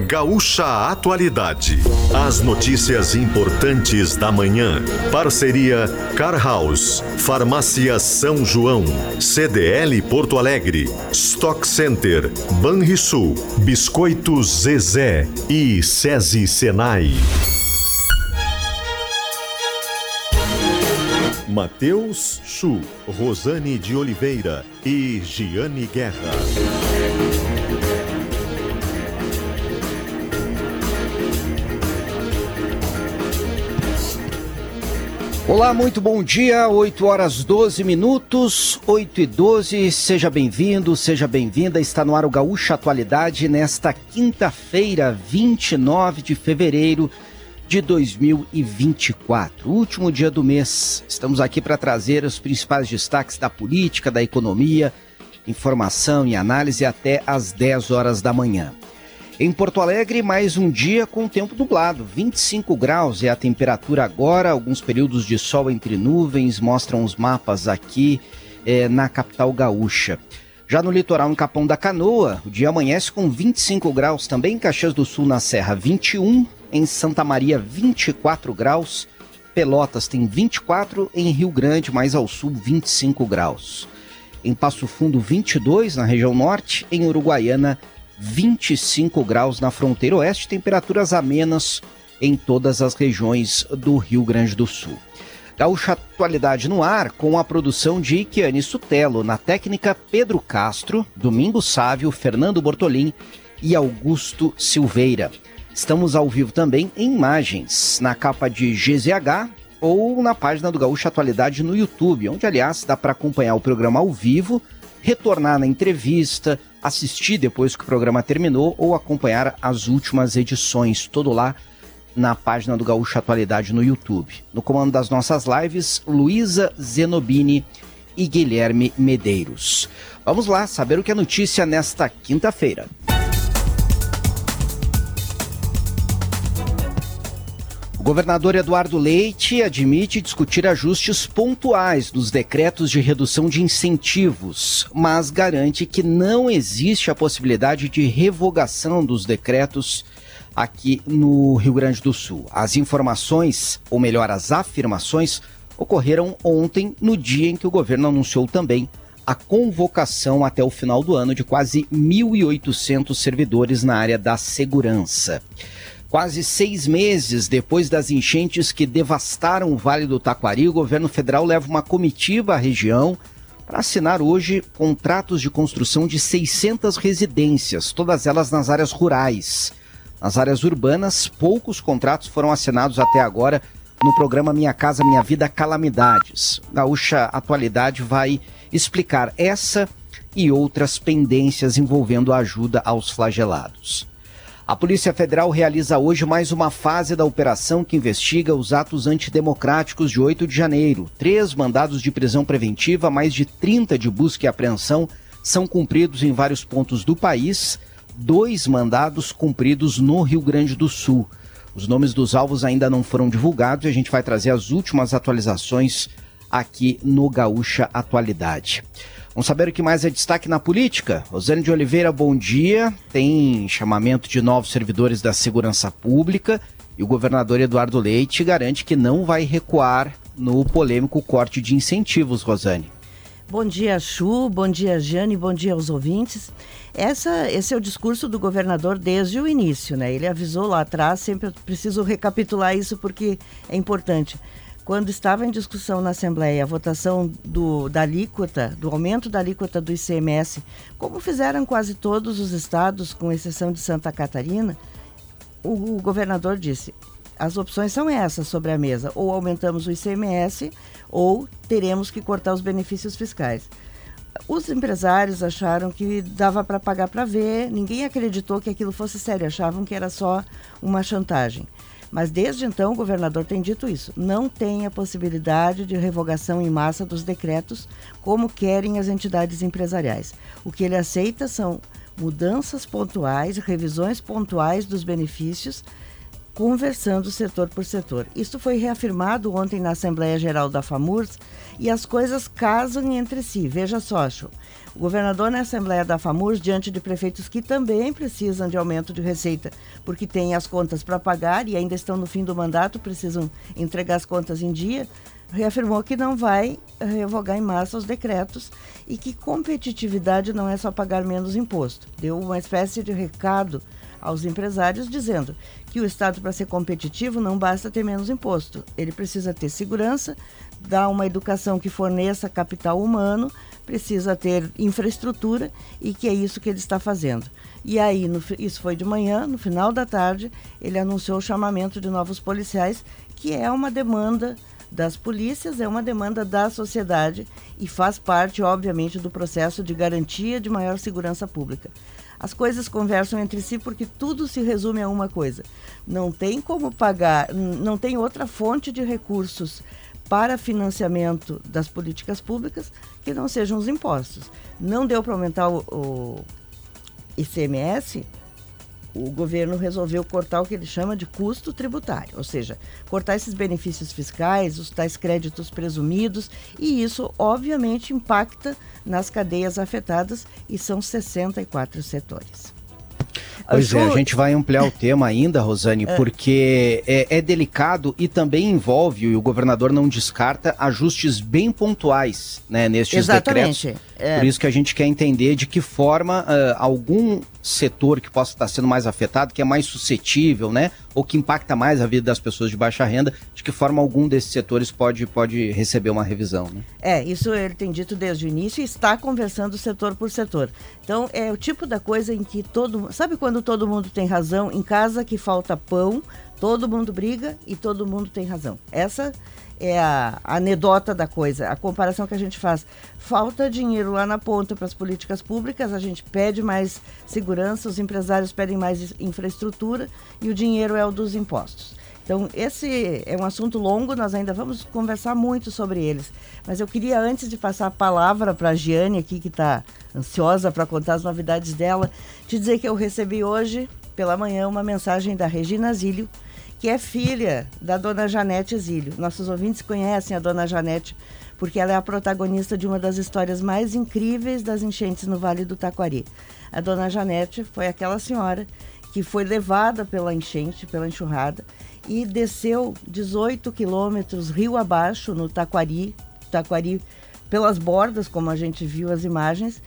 Gaúcha Atualidade. As notícias importantes da manhã. Parceria Car House, Farmácia São João, CDL Porto Alegre, Stock Center, Banrisul, Biscoitos Zezé e SESI Senai. Matheus Chu, Rosane de Oliveira e Giane Guerra. Olá, muito bom dia, 8 horas 12 minutos, 8 e 12, seja bem-vindo, seja bem-vinda, está no ar o Gaúcha Atualidade nesta quinta-feira, 29 de fevereiro de 2024, último dia do mês. Estamos aqui para trazer os principais destaques da política, da economia, informação e análise até às 10 horas da manhã. Em Porto Alegre, mais um dia com tempo nublado, 25 graus é a temperatura agora, alguns períodos de sol entre nuvens, mostram os mapas aqui é, na capital gaúcha. Já no litoral, em Capão da Canoa, o dia amanhece com 25 graus, também. Em Caxias do Sul, na Serra, 21, em Santa Maria, 24 graus, Pelotas tem 24, em Rio Grande, mais ao sul, 25 graus. Em Passo Fundo, 22 na região norte, em Uruguaiana, 25 graus na fronteira oeste, temperaturas amenas em todas as regiões do Rio Grande do Sul. Gaúcha Atualidade no ar com a produção de Iquiane Sutelo, na técnica Pedro Castro, Domingo Sávio, Fernando Bortolim e Augusto Silveira. Estamos ao vivo também em imagens, na capa de GZH ou na página do Gaúcha Atualidade no YouTube, onde, aliás, dá para acompanhar o programa ao vivo, retornar na entrevista, assistir depois que o programa terminou ou acompanhar as últimas edições, todo lá na página do Gaúcho Atualidade no YouTube. No comando das nossas lives, Luísa Zenobini e Guilherme Medeiros. Vamos lá saber o que é notícia nesta quinta-feira. Governador Eduardo Leite admite discutir ajustes pontuais nos decretos de redução de incentivos, mas garante que não existe a possibilidade de revogação dos decretos aqui no Rio Grande do Sul. As informações, ou melhor, as afirmações, ocorreram ontem, no dia em que o governo anunciou também a convocação até o final do ano de quase 1.800 servidores na área da segurança. Quase seis meses depois das enchentes que devastaram o Vale do Taquari, o governo federal leva uma comitiva à região para assinar hoje contratos de construção de 600 residências, todas elas nas áreas rurais. Nas áreas urbanas, poucos contratos foram assinados até agora no programa Minha Casa Minha Vida Calamidades. Gaúcha Atualidade vai explicar essa e outras pendências envolvendo a ajuda aos flagelados. A Polícia Federal realiza hoje mais uma fase da operação que investiga os atos antidemocráticos de 8 de janeiro. Três mandados de prisão preventiva, mais de 30 de busca e apreensão são cumpridos em vários pontos do país, dois mandados cumpridos no Rio Grande do Sul. Os nomes dos alvos ainda não foram divulgados e a gente vai trazer as últimas atualizações aqui no Gaúcha Atualidade. Vamos saber o que mais é destaque na política. Rosane de Oliveira, bom dia. Tem chamamento de novos servidores da segurança pública e o governador Eduardo Leite garante que não vai recuar no polêmico corte de incentivos, Rosane. Bom dia, Chu. Bom dia, Jane. Bom dia aos ouvintes. Essa, esse é o discurso do governador desde o início, né? Ele avisou lá atrás, sempre preciso recapitular isso porque é importante quando estava em discussão na Assembleia a votação do, da alíquota, do aumento da alíquota do ICMS, como fizeram quase todos os estados, com exceção de Santa Catarina, o, o governador disse: as opções são essas sobre a mesa, ou aumentamos o ICMS ou teremos que cortar os benefícios fiscais. Os empresários acharam que dava para pagar para ver, ninguém acreditou que aquilo fosse sério, achavam que era só uma chantagem. Mas desde então o governador tem dito isso. Não tem a possibilidade de revogação em massa dos decretos, como querem as entidades empresariais. O que ele aceita são mudanças pontuais, revisões pontuais dos benefícios conversando setor por setor. Isso foi reafirmado ontem na Assembleia Geral da FAMURS e as coisas casam entre si. Veja só, Chu. O governador na Assembleia da FAMURS, diante de prefeitos que também precisam de aumento de receita, porque têm as contas para pagar e ainda estão no fim do mandato, precisam entregar as contas em dia, reafirmou que não vai revogar em massa os decretos e que competitividade não é só pagar menos imposto. Deu uma espécie de recado aos empresários dizendo que o Estado, para ser competitivo, não basta ter menos imposto. Ele precisa ter segurança, dar uma educação que forneça capital humano, precisa ter infraestrutura e que é isso que ele está fazendo. E aí, no, isso foi de manhã, no final da tarde, ele anunciou o chamamento de novos policiais, que é uma demanda das polícias, é uma demanda da sociedade e faz parte, obviamente, do processo de garantia de maior segurança pública. As coisas conversam entre si porque tudo se resume a uma coisa. Não tem como pagar, não tem outra fonte de recursos para financiamento das políticas públicas que não sejam os impostos. Não deu para aumentar o, o ICMS, o governo resolveu cortar o que ele chama de custo tributário, ou seja, cortar esses benefícios fiscais, os tais créditos presumidos, e isso obviamente impacta nas cadeias afetadas e são 64 setores. Pois é, a gente vai ampliar o tema ainda, Rosane, é. porque é, é, delicado e também envolve, e o governador não descarta, ajustes bem pontuais né, nestes Exatamente. decretos. É. Por isso que a gente quer entender de que forma uh, algum setor que possa estar sendo mais afetado, que é mais suscetível, né? Ou que impacta mais a vida das pessoas de baixa renda, de que forma algum desses setores pode, pode receber uma revisão, né? É, isso ele tem dito desde o início e está conversando setor por setor. Então, é o tipo da coisa em que todo Sabe quando todo mundo tem razão? Em casa que falta pão, todo mundo briga e todo mundo tem razão. Essa é a, anedota da coisa, a comparação que a gente faz. Falta dinheiro lá na ponta para as políticas públicas, a gente pede mais segurança, os empresários pedem mais infraestrutura e o dinheiro é o dos impostos. Então, esse é um assunto longo, nós ainda vamos conversar muito sobre eles. Mas eu queria, antes de passar a palavra para a Giane aqui, que está ansiosa para contar as novidades dela, te dizer que eu recebi hoje, pela manhã, uma mensagem da Regina Zílio, que é filha da dona Janete Zílio. Nossos ouvintes conhecem a dona Janete porque ela é a protagonista de uma das histórias mais incríveis das enchentes no Vale do Taquari. A dona Janete foi aquela senhora que foi levada pela enchente, pela enxurrada, e desceu 18 quilômetros rio abaixo no Taquari, Taquari pelas bordas, como a gente viu as imagens,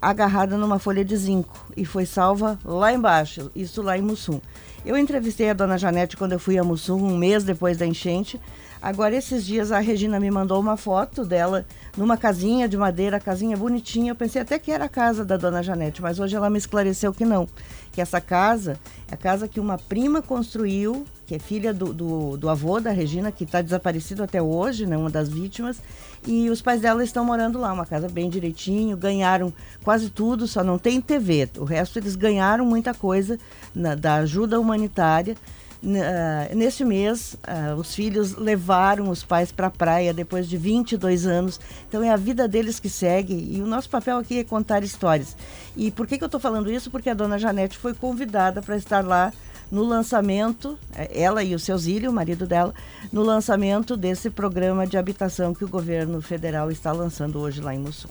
agarrada numa folha de zinco e foi salva lá embaixo, isso lá em Mussum. Eu entrevistei a dona Janete quando eu fui a Mussum, um mês depois da enchente. Agora, esses dias, a Regina me mandou uma foto dela numa casinha de madeira, casinha bonitinha. Eu pensei até que era a casa da dona Janete, mas hoje ela me esclareceu que não. Que essa casa é a casa que uma prima construiu, que é filha do, do, do avô da Regina, que está desaparecido até hoje, né, uma das vítimas. E os pais dela estão morando lá, uma casa bem direitinho, ganharam quase tudo, só não tem TV. O resto eles ganharam muita coisa na, da ajuda humanitária. Uh, nesse mês, uh, os filhos levaram os pais para a praia depois de 22 anos. Então é a vida deles que segue e o nosso papel aqui é contar histórias. E por que, que eu estou falando isso? Porque a dona Janete foi convidada para estar lá no lançamento, é, ela e o seu Zílio, o marido dela, no lançamento desse programa de habitação que o governo federal está lançando hoje lá em Mussum.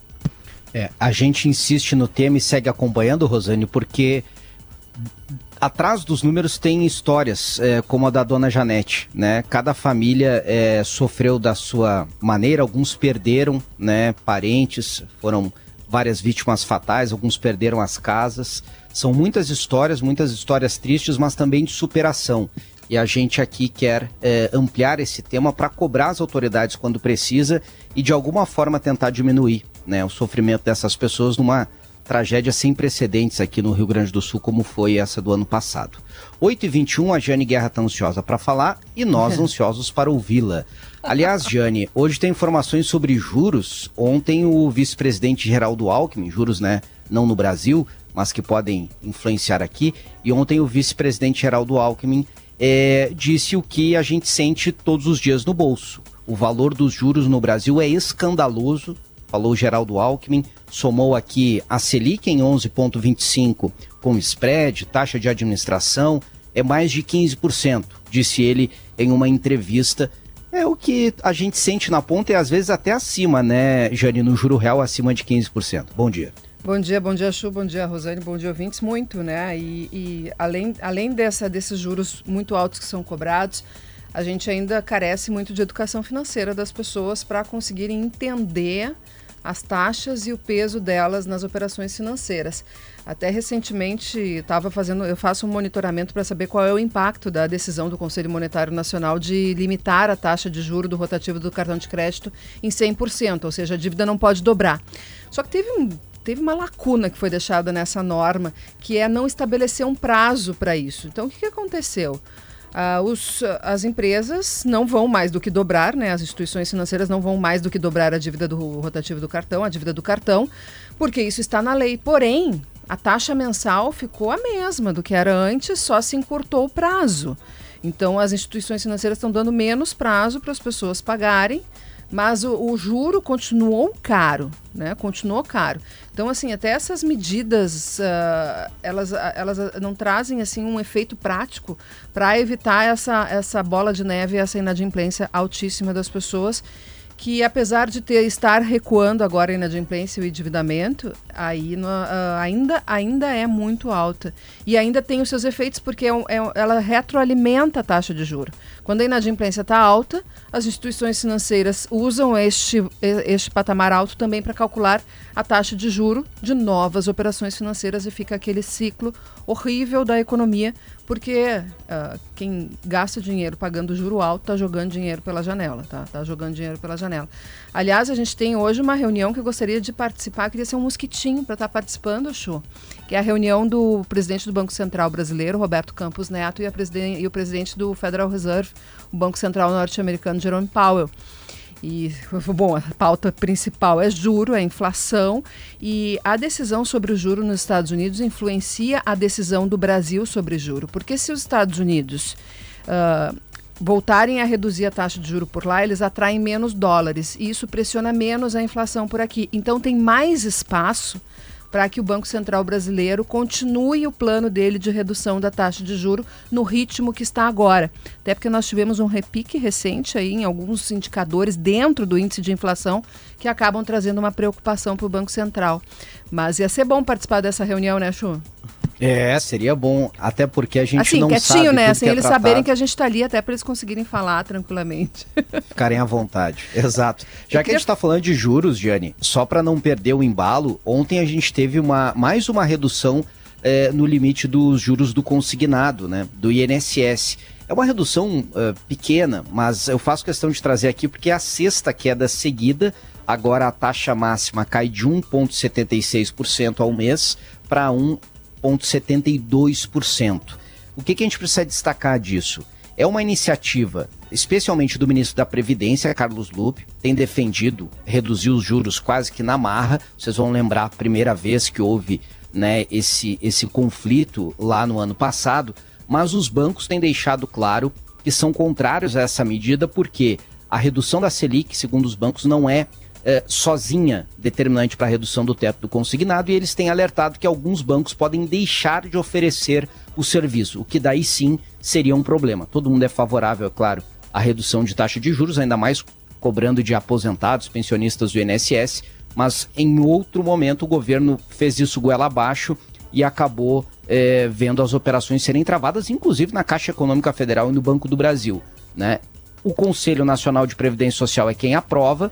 É, a gente insiste no tema e segue acompanhando, Rosane, porque atrás dos números tem histórias, é, como a da dona Janete, né? Cada família é, sofreu da sua maneira, alguns perderam, né? Parentes, foram várias vítimas fatais, alguns perderam as casas. São muitas histórias, muitas histórias tristes, mas também de superação. E a gente aqui quer é, ampliar esse tema para cobrar as autoridades quando precisa e de alguma forma tentar diminuir né, o sofrimento dessas pessoas numa tragédia sem precedentes aqui no Rio Grande do Sul, como foi essa do ano passado. 8h21, a Jane Guerra está ansiosa para falar e nós ansiosos para ouvi-la. Aliás, Jane, hoje tem informações sobre juros. Ontem o vice-presidente Geraldo Alckmin, juros né, não no Brasil, mas que podem influenciar aqui. E ontem o vice-presidente Geraldo Alckmin é, disse o que a gente sente todos os dias no bolso. O valor dos juros no Brasil é escandaloso, falou Geraldo Alckmin, somou aqui a Selic em 11,25 com spread, taxa de administração, é mais de 15%, disse ele em uma entrevista. É o que a gente sente na ponta e às vezes até acima, né, Jane, no juro real acima de 15%. Bom dia. Bom dia, bom dia, Chu, bom dia, Rosane, bom dia, ouvintes. Muito, né? E, e além, além dessa, desses juros muito altos que são cobrados, a gente ainda carece muito de educação financeira das pessoas para conseguirem entender as taxas e o peso delas nas operações financeiras. Até recentemente estava fazendo, eu faço um monitoramento para saber qual é o impacto da decisão do Conselho Monetário Nacional de limitar a taxa de juro do rotativo do cartão de crédito em 100%, ou seja, a dívida não pode dobrar. Só que teve um teve uma lacuna que foi deixada nessa norma, que é não estabelecer um prazo para isso. Então, o que, que aconteceu? Uh, os, as empresas não vão mais do que dobrar, né? As instituições financeiras não vão mais do que dobrar a dívida do rotativo do cartão, a dívida do cartão, porque isso está na lei. Porém, a taxa mensal ficou a mesma do que era antes, só se encurtou o prazo. Então, as instituições financeiras estão dando menos prazo para as pessoas pagarem mas o, o, juro continuou caro, né? Continuou caro. Então, assim, até essas medidas, uh, elas, elas não trazem, assim, um efeito prático para evitar essa, essa bola de neve, essa inadimplência altíssima das pessoas que apesar de ter estar recuando agora a inadimplência e o endividamento, aí no, uh, ainda, ainda é muito alta. E ainda tem os seus efeitos porque é, é, ela retroalimenta a taxa de juro. Quando a inadimplência está alta, as instituições financeiras usam este, este patamar alto também para calcular a taxa de juro de novas operações financeiras e fica aquele ciclo horrível da economia, porque uh, quem gasta dinheiro pagando juro alto está jogando dinheiro pela janela, tá? Tá jogando dinheiro pela janela. Aliás, a gente tem hoje uma reunião que eu gostaria de participar, queria ser um mosquitinho para estar tá participando, Chu, que é a reunião do presidente do Banco Central brasileiro, Roberto Campos Neto, e, e o presidente do Federal Reserve, o Banco Central norte-americano, Jerome Powell. E, bom, a pauta principal é juro, é inflação, e a decisão sobre o juro nos Estados Unidos influencia a decisão do Brasil sobre juro. Porque se os Estados Unidos uh, voltarem a reduzir a taxa de juro por lá, eles atraem menos dólares, e isso pressiona menos a inflação por aqui. Então tem mais espaço para que o Banco Central brasileiro continue o plano dele de redução da taxa de juro no ritmo que está agora. Até porque nós tivemos um repique recente aí em alguns indicadores dentro do índice de inflação que acabam trazendo uma preocupação para o Banco Central. Mas ia ser bom participar dessa reunião, né, Chu? É, seria bom, até porque a gente assim, não quietinho, sabe né? Sem é eles tratado. saberem que a gente está ali, até para eles conseguirem falar tranquilamente. Ficarem à vontade, exato. Já que a gente está falando de juros, Gianni, só para não perder o embalo, ontem a gente teve uma, mais uma redução é, no limite dos juros do consignado, né? Do INSS. É uma redução uh, pequena, mas eu faço questão de trazer aqui porque é a sexta queda seguida. Agora a taxa máxima cai de 1,76% ao mês para 1 0,72%. O que, que a gente precisa destacar disso? É uma iniciativa, especialmente do ministro da Previdência, Carlos Lupe, tem defendido reduzir os juros quase que na marra. Vocês vão lembrar a primeira vez que houve né, esse, esse conflito lá no ano passado, mas os bancos têm deixado claro que são contrários a essa medida porque a redução da Selic, segundo os bancos, não é é, sozinha determinante para a redução do teto do consignado e eles têm alertado que alguns bancos podem deixar de oferecer o serviço, o que daí sim seria um problema. Todo mundo é favorável, é claro, à redução de taxa de juros, ainda mais cobrando de aposentados, pensionistas do INSS, mas em outro momento o governo fez isso goela abaixo e acabou é, vendo as operações serem travadas, inclusive na Caixa Econômica Federal e no Banco do Brasil. Né? O Conselho Nacional de Previdência Social é quem aprova,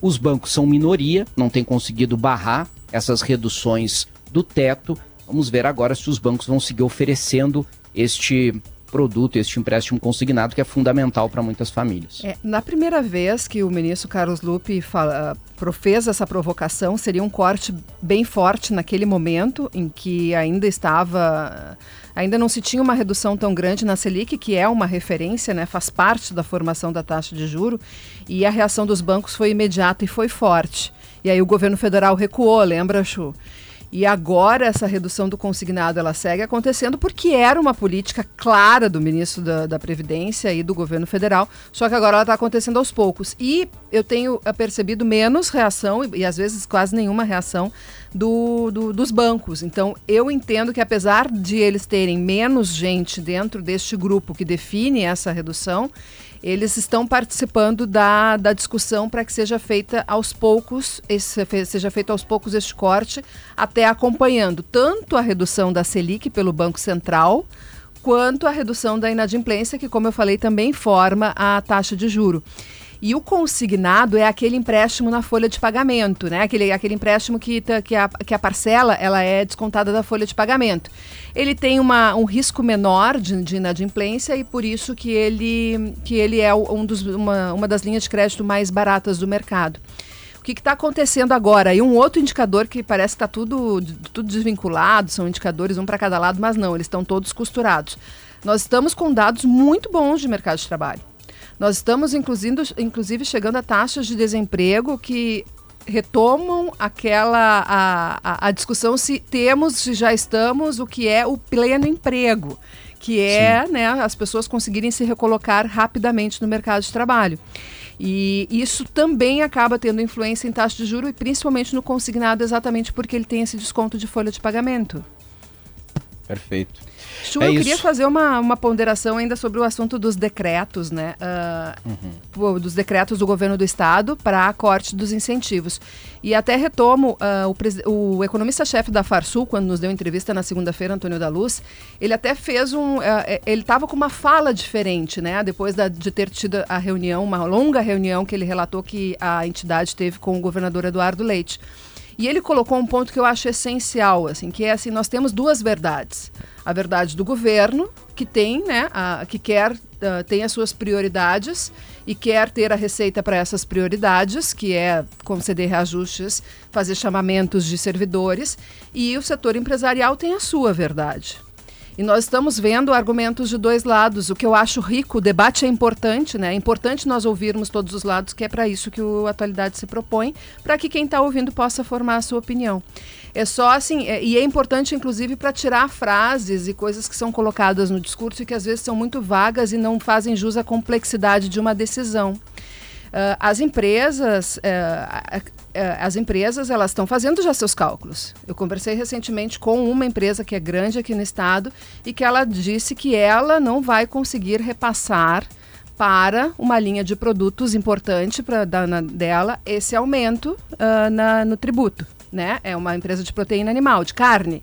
os bancos são minoria, não têm conseguido barrar essas reduções do teto. Vamos ver agora se os bancos vão seguir oferecendo este produto, este empréstimo consignado que é fundamental para muitas famílias. É, na primeira vez que o ministro Carlos Lupe fala, fez essa provocação, seria um corte bem forte naquele momento em que ainda estava ainda não se tinha uma redução tão grande na Selic, que é uma referência, né, faz parte da formação da taxa de juro, e a reação dos bancos foi imediata e foi forte. E aí o governo federal recuou, lembra, Chu? E agora essa redução do consignado ela segue acontecendo porque era uma política clara do ministro da, da Previdência e do governo federal, só que agora ela está acontecendo aos poucos. E eu tenho percebido menos reação e, e às vezes quase nenhuma reação do, do, dos bancos. Então, eu entendo que apesar de eles terem menos gente dentro deste grupo que define essa redução, eles estão participando da, da discussão para que seja feita aos poucos, esse, seja feito aos poucos este corte, até acompanhando tanto a redução da Selic pelo Banco Central, quanto a redução da inadimplência, que, como eu falei, também forma a taxa de juro. E o consignado é aquele empréstimo na folha de pagamento, né? Aquele, aquele empréstimo que, tá, que, a, que a parcela ela é descontada da folha de pagamento. Ele tem uma, um risco menor de, de inadimplência e por isso que ele, que ele é um dos, uma, uma das linhas de crédito mais baratas do mercado. O que está acontecendo agora? E um outro indicador que parece que está tudo, tudo desvinculado, são indicadores um para cada lado, mas não, eles estão todos costurados. Nós estamos com dados muito bons de mercado de trabalho. Nós estamos, inclusive, inclusive chegando a taxas de desemprego que retomam aquela a, a, a, discussão se temos, se já estamos, o que é o pleno emprego, que é né, as pessoas conseguirem se recolocar rapidamente no mercado de trabalho. E isso também acaba tendo influência em taxa de juro e principalmente no consignado, exatamente porque ele tem esse desconto de folha de pagamento. Perfeito. Chu, é eu isso. queria fazer uma, uma ponderação ainda sobre o assunto dos decretos, né? Uh, uhum. Dos decretos do governo do estado para a corte dos incentivos. E até retomo uh, o, o economista-chefe da Farsul, quando nos deu entrevista na segunda-feira, Antônio da Luz, ele até fez um. Uh, ele estava com uma fala diferente, né? Depois da, de ter tido a reunião, uma longa reunião que ele relatou que a entidade teve com o governador Eduardo Leite. E ele colocou um ponto que eu acho essencial, assim, que é assim, nós temos duas verdades. A verdade do governo, que tem, né, a, que quer, uh, tem as suas prioridades e quer ter a receita para essas prioridades, que é conceder reajustes, fazer chamamentos de servidores, e o setor empresarial tem a sua verdade. E nós estamos vendo argumentos de dois lados, o que eu acho rico. O debate é importante, né? É importante nós ouvirmos todos os lados, que é para isso que o Atualidade se propõe, para que quem está ouvindo possa formar a sua opinião. É só assim, é, e é importante, inclusive, para tirar frases e coisas que são colocadas no discurso e que às vezes são muito vagas e não fazem jus à complexidade de uma decisão. Uh, as empresas, uh, as empresas elas estão fazendo já seus cálculos. Eu conversei recentemente com uma empresa que é grande aqui no estado e que ela disse que ela não vai conseguir repassar para uma linha de produtos importante para dela esse aumento uh, na, no tributo, né? É uma empresa de proteína animal, de carne.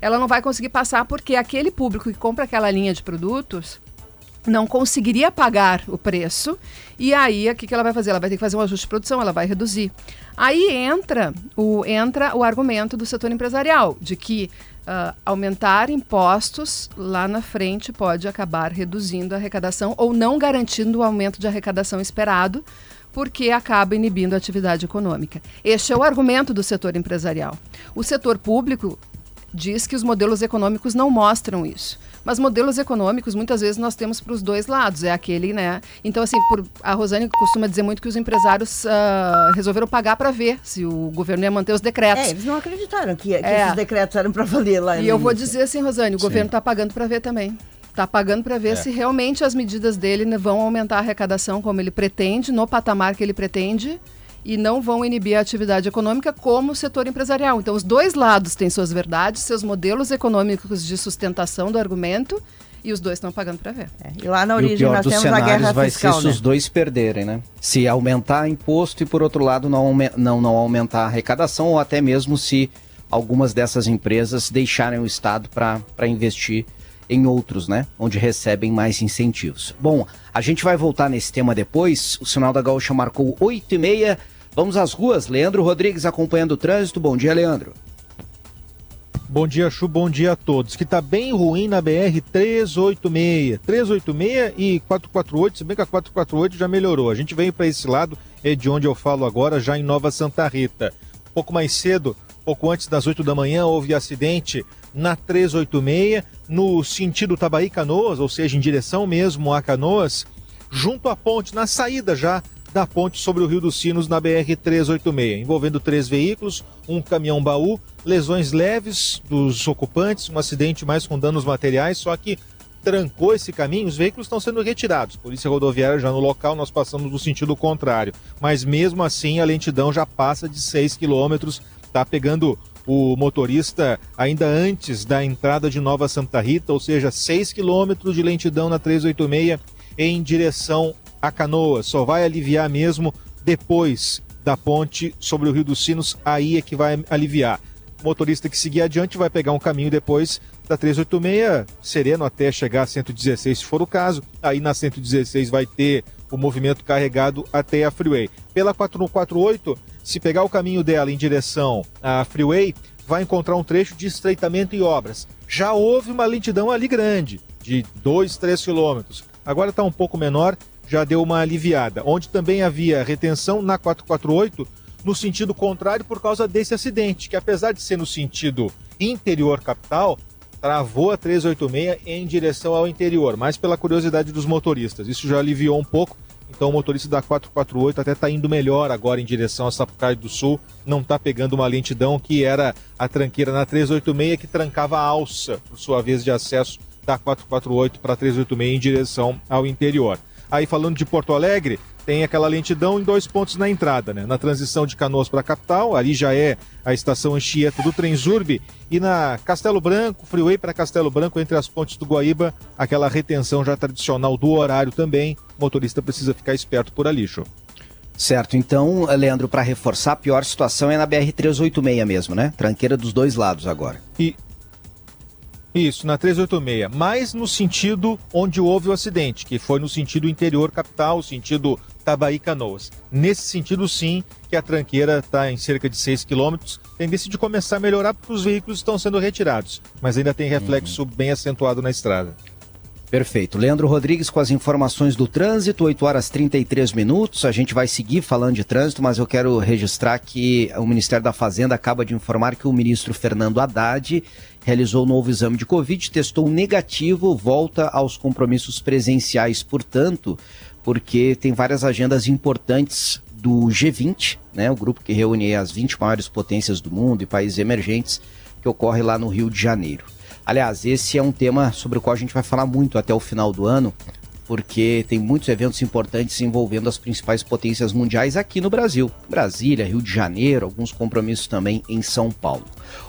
Ela não vai conseguir passar porque aquele público que compra aquela linha de produtos não conseguiria pagar o preço e aí o que, ela vai fazer? Ela vai ter que fazer um ajuste de produção, ela vai reduzir. Aí entra o, entra o argumento do setor empresarial de que uh, aumentar impostos lá na frente pode acabar reduzindo a arrecadação ou não garantindo o aumento de arrecadação esperado porque acaba inibindo a atividade econômica. Este é o argumento do setor empresarial. O setor público diz que os modelos econômicos não mostram isso. Mas modelos econômicos, muitas vezes, nós temos para os dois lados. É aquele, né? Então, assim, por, a Rosane costuma dizer muito que os empresários uh, resolveram pagar para ver se o governo ia manter os decretos. É, eles não acreditaram que, que é. esses decretos eram para valer lá. E eu vou dizer assim, Rosane, o Sim. governo está pagando para ver também está pagando para ver é. se realmente as medidas dele vão aumentar a arrecadação como ele pretende, no patamar que ele pretende, e não vão inibir a atividade econômica como o setor empresarial. Então, os dois lados têm suas verdades, seus modelos econômicos de sustentação do argumento e os dois estão pagando para ver. É. E lá na origem e o pior nós dos temos a guerra vai fiscal, ser se né? os dois perderem, né? Se aumentar imposto e por outro lado não, não, não aumentar a arrecadação ou até mesmo se algumas dessas empresas deixarem o Estado para investir em outros, né? Onde recebem mais incentivos. Bom, a gente vai voltar nesse tema depois. O Sinal da Gaúcha marcou 8 e meia. Vamos às ruas. Leandro Rodrigues acompanhando o trânsito. Bom dia, Leandro. Bom dia, Chu, bom dia a todos. Que tá bem ruim na BR 386. 386 e 448, se bem que a 448 já melhorou. A gente veio para esse lado, é de onde eu falo agora, já em Nova Santa Rita. Um pouco mais cedo, pouco antes das 8 da manhã, houve acidente na 386, no sentido Tabaí Canoas, ou seja, em direção mesmo a Canoas, junto à ponte, na saída já da ponte sobre o Rio dos Sinos na BR-386, envolvendo três veículos, um caminhão baú, lesões leves dos ocupantes, um acidente mais com danos materiais, só que trancou esse caminho, os veículos estão sendo retirados. Polícia Rodoviária já no local, nós passamos no sentido contrário. Mas mesmo assim, a lentidão já passa de 6 quilômetros, está pegando o motorista ainda antes da entrada de Nova Santa Rita, ou seja, 6 quilômetros de lentidão na 386 em direção a Canoas. Só vai aliviar mesmo depois da ponte sobre o Rio dos Sinos, aí é que vai aliviar. O motorista que seguir adiante vai pegar um caminho depois da 386, sereno até chegar a 116, se for o caso. Aí na 116 vai ter o movimento carregado até a Freeway. Pela 448, se pegar o caminho dela em direção à Freeway, vai encontrar um trecho de estreitamento e obras. Já houve uma lentidão ali grande, de 2, 3 quilômetros. Agora está um pouco menor, já deu uma aliviada. Onde também havia retenção na 448, no sentido contrário por causa desse acidente, que apesar de ser no sentido interior capital, travou a 386 em direção ao interior, mas pela curiosidade dos motoristas. Isso já aliviou um pouco, então o motorista da 448 até está indo melhor agora em direção a Sapucaí do Sul, não está pegando uma lentidão que era a tranqueira na 386 que trancava a alça, por sua vez de acesso da 448 para 386 em direção ao interior. Aí falando de Porto Alegre, tem aquela lentidão em dois pontos na entrada, né? Na transição de Canoas para a capital, ali já é a estação Anchieta do Transurb, e na Castelo Branco, Freeway para Castelo Branco, entre as pontes do Guaíba, aquela retenção já tradicional do horário também. O motorista precisa ficar esperto por ali, show. Certo, então, Leandro, para reforçar, a pior situação é na BR-386 mesmo, né? Tranqueira dos dois lados agora. E isso, na 386, mas no sentido onde houve o acidente, que foi no sentido interior capital, sentido Tabaí Canoas. Nesse sentido, sim, que a tranqueira está em cerca de 6 quilômetros, tendência de começar a melhorar porque os veículos estão sendo retirados, mas ainda tem reflexo uhum. bem acentuado na estrada. Perfeito. Leandro Rodrigues com as informações do trânsito, 8 horas 33 minutos. A gente vai seguir falando de trânsito, mas eu quero registrar que o Ministério da Fazenda acaba de informar que o ministro Fernando Haddad realizou um novo exame de Covid, testou negativo, volta aos compromissos presenciais, portanto, porque tem várias agendas importantes do G20, né, o grupo que reúne as 20 maiores potências do mundo e países emergentes, que ocorre lá no Rio de Janeiro. Aliás, esse é um tema sobre o qual a gente vai falar muito até o final do ano, porque tem muitos eventos importantes envolvendo as principais potências mundiais aqui no Brasil. Brasília, Rio de Janeiro, alguns compromissos também em São Paulo.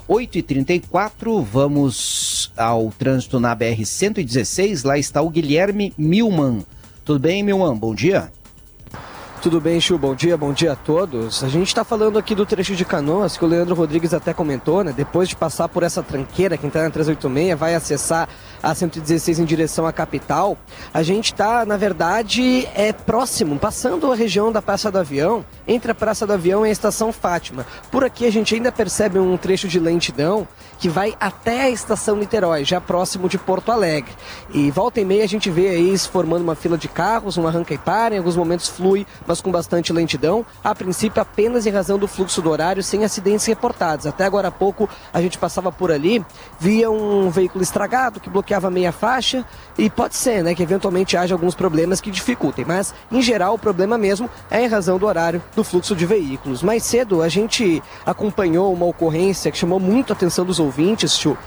8h34, vamos ao trânsito na BR-116. Lá está o Guilherme Milman. Tudo bem, Milman? Bom dia. Tudo bem, Chu? Bom dia, bom dia a todos. A gente está falando aqui do trecho de Canoas, que o Leandro Rodrigues até comentou, né? Depois de passar por essa tranqueira que entra na 386, vai acessar a 116 em direção à capital. A gente está, na verdade, é próximo, passando a região da Praça do Avião, entre a Praça do Avião e a Estação Fátima. Por aqui a gente ainda percebe um trecho de lentidão que vai até a Estação Niterói, já próximo de Porto Alegre. E volta e meia a gente vê aí se formando uma fila de carros, um arranca e para, em alguns momentos flui, mas com bastante lentidão. A princípio, apenas em razão do fluxo do horário, sem acidentes reportados. Até agora há pouco a gente passava por ali, via um veículo estragado que bloqueava meia faixa e pode ser, né, que eventualmente haja alguns problemas que dificultem, mas em geral o problema mesmo é em razão do horário do fluxo de veículos. Mais cedo a gente acompanhou uma ocorrência que chamou muito a atenção dos Chu.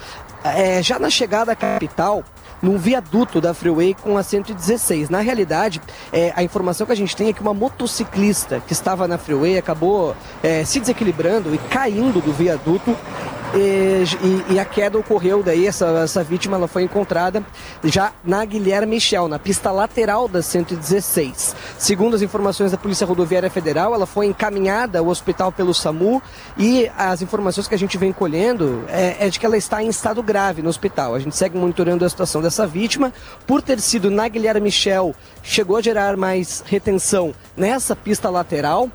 É, já na chegada à capital, num viaduto da Freeway com a 116. Na realidade, é, a informação que a gente tem é que uma motociclista que estava na Freeway acabou é, se desequilibrando e caindo do viaduto e, e, e, a queda ocorreu daí, essa, essa vítima ela foi encontrada já na Guilherme Michel, na pista lateral da 116. Segundo as informações da Polícia Rodoviária Federal, ela foi encaminhada ao hospital pelo SAMU e as informações que a gente vem colhendo é, é de que ela está em estado grave no hospital. A gente segue monitorando a situação dessa vítima. Por ter sido na Guilherme Michel, chegou a gerar mais retenção nessa pista lateral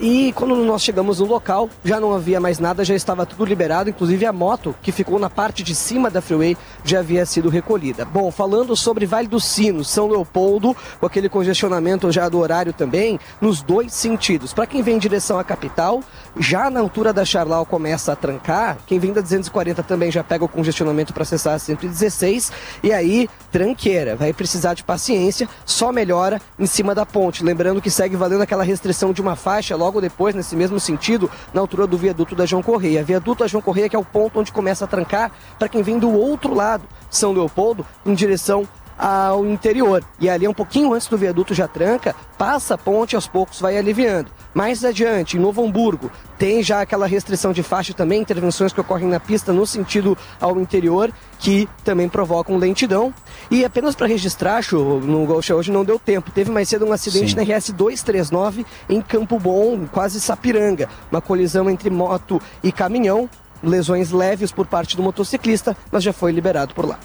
e quando nós chegamos no local, já não havia mais nada, já estava tudo liberado, inclusive a moto que ficou na parte de cima da freeway já havia sido recolhida. Bom, falando sobre Vale do Sino, São Leopoldo, com aquele congestionamento já do horário também, nos dois sentidos. Para quem vem em direção à capital, já na altura da Charlau começa a trancar, quem vem da 240 também já pega o congestionamento para acessar a 116, e aí tranqueira, vai precisar de paciência, só melhora em cima da ponte. Lembrando que segue valendo aquela restrição de uma faixa logo depois, nesse mesmo sentido, na altura do viaduto da João Correia. Viaduto da João Correia que é o ponto onde começa a trancar para quem vem do outro lado, São Leopoldo, em direção ao interior. E ali um pouquinho antes do viaduto já tranca, passa a ponte aos poucos vai aliviando. Mais adiante, em Novo Hamburgo, tem já aquela restrição de faixa também, intervenções que ocorrem na pista no sentido ao interior, que também provocam lentidão. E apenas para registrar, no Golcha hoje não deu tempo. Teve mais cedo um acidente Sim. na RS 239 em Campo Bom, quase Sapiranga. Uma colisão entre moto e caminhão. Lesões leves por parte do motociclista, mas já foi liberado por lá.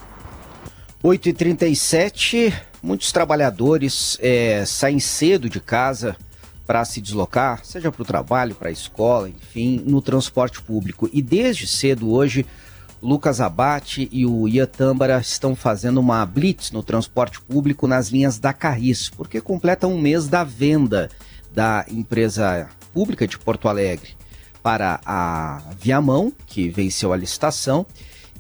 8h37, muitos trabalhadores é, saem cedo de casa para se deslocar, seja para o trabalho, para a escola, enfim, no transporte público. E desde cedo hoje, Lucas Abate e o Ian Tâmbara estão fazendo uma blitz no transporte público nas linhas da Carris, porque completa um mês da venda da empresa pública de Porto Alegre para a Viamão, que venceu a licitação,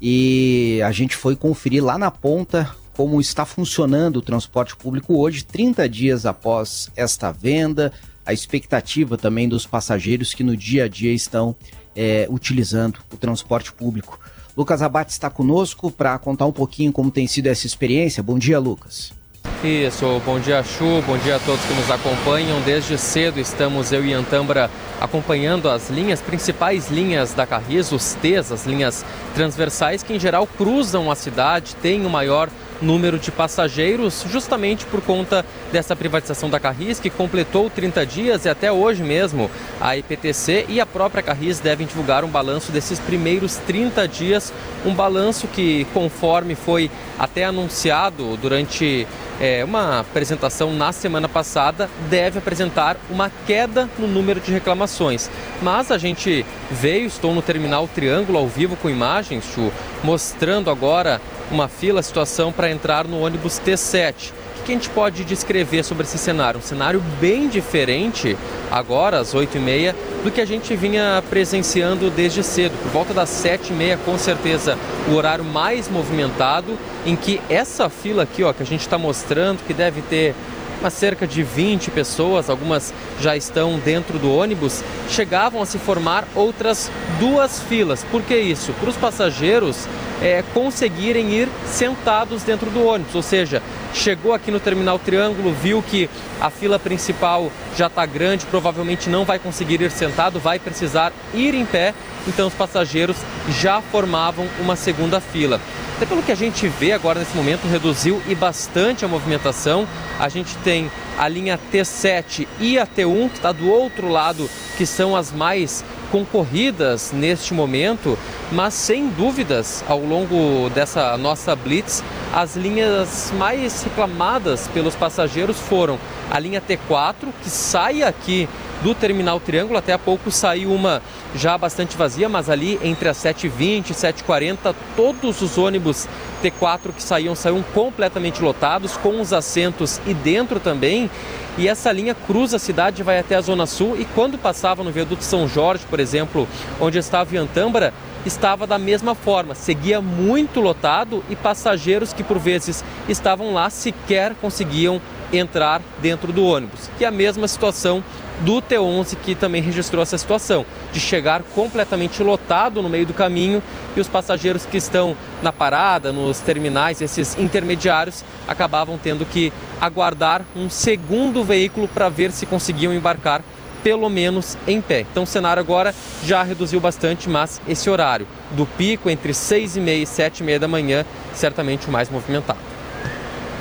e a gente foi conferir lá na ponta como está funcionando o transporte público hoje, 30 dias após esta venda, a expectativa também dos passageiros que no dia a dia estão é, utilizando o transporte público. Lucas Abate está conosco para contar um pouquinho como tem sido essa experiência. Bom dia, Lucas. Isso, bom dia Chu, bom dia a todos que nos acompanham. Desde cedo estamos eu e Antambra acompanhando as linhas, principais linhas da Carris, os T's, as linhas transversais que em geral cruzam a cidade, têm o maior número de passageiros, justamente por conta dessa privatização da Carris, que completou 30 dias e até hoje mesmo a IPTC e a própria Carris devem divulgar um balanço desses primeiros 30 dias, um balanço que, conforme foi até anunciado durante é, uma apresentação na semana passada, deve apresentar uma queda no número de reclamações. Mas a gente veio, estou no terminal Triângulo ao vivo com imagens, Chu, mostrando agora uma fila, situação para entrar no ônibus T7. O que a gente pode descrever sobre esse cenário? Um cenário bem diferente, agora às 8h30, do que a gente vinha presenciando desde cedo. Por volta das 7h30, com certeza, o horário mais movimentado, em que essa fila aqui, ó, que a gente está mostrando, que deve ter uma cerca de 20 pessoas, algumas já estão dentro do ônibus, chegavam a se formar outras duas filas. Por que isso? Para os passageiros é, conseguirem ir sentados dentro do ônibus, ou seja, chegou aqui no terminal Triângulo, viu que a fila principal já está grande, provavelmente não vai conseguir ir sentado, vai precisar ir em pé, então os passageiros já formavam uma segunda fila. Até pelo que a gente vê agora nesse momento, reduziu e bastante a movimentação. A gente tem a linha T7 e a T1, que está do outro lado, que são as mais concorridas neste momento, mas sem dúvidas, ao longo dessa nossa blitz, as linhas mais reclamadas pelos passageiros foram a linha T4, que sai aqui do Terminal Triângulo, até há pouco saiu uma já bastante vazia, mas ali entre as 7h20 e 7h40, todos os ônibus T4 que saíam saíam completamente lotados, com os assentos e dentro também. E essa linha cruza a cidade, vai até a Zona Sul. E quando passava no viaduto São Jorge, por exemplo, onde estava Iantâmbara, estava da mesma forma, seguia muito lotado e passageiros que por vezes estavam lá sequer conseguiam entrar dentro do ônibus. E a mesma situação do T11 que também registrou essa situação de chegar completamente lotado no meio do caminho e os passageiros que estão na parada, nos terminais, esses intermediários, acabavam tendo que aguardar um segundo veículo para ver se conseguiam embarcar pelo menos em pé. Então o cenário agora já reduziu bastante, mas esse horário do pico entre 6 e meia e 7 e meia da manhã, certamente o mais movimentado.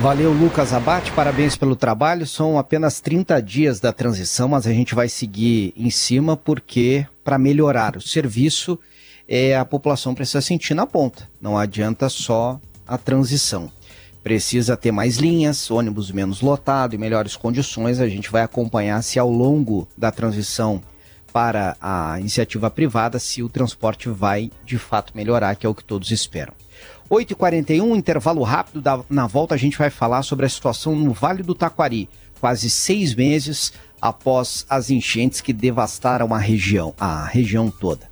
Valeu, Lucas Abate, parabéns pelo trabalho. São apenas 30 dias da transição, mas a gente vai seguir em cima porque para melhorar o serviço, é, a população precisa sentir na ponta. Não adianta só a transição. Precisa ter mais linhas, ônibus menos lotado e melhores condições. A gente vai acompanhar se ao longo da transição para a iniciativa privada, se o transporte vai de fato melhorar, que é o que todos esperam. 8h41, intervalo rápido. Da, na volta a gente vai falar sobre a situação no Vale do Taquari. Quase seis meses após as enchentes que devastaram a região, a região toda.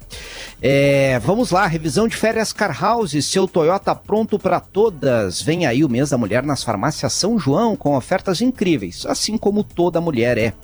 É, vamos lá, revisão de férias Car House, seu Toyota pronto para todas. Vem aí o mês da mulher nas farmácias São João com ofertas incríveis, assim como toda mulher é.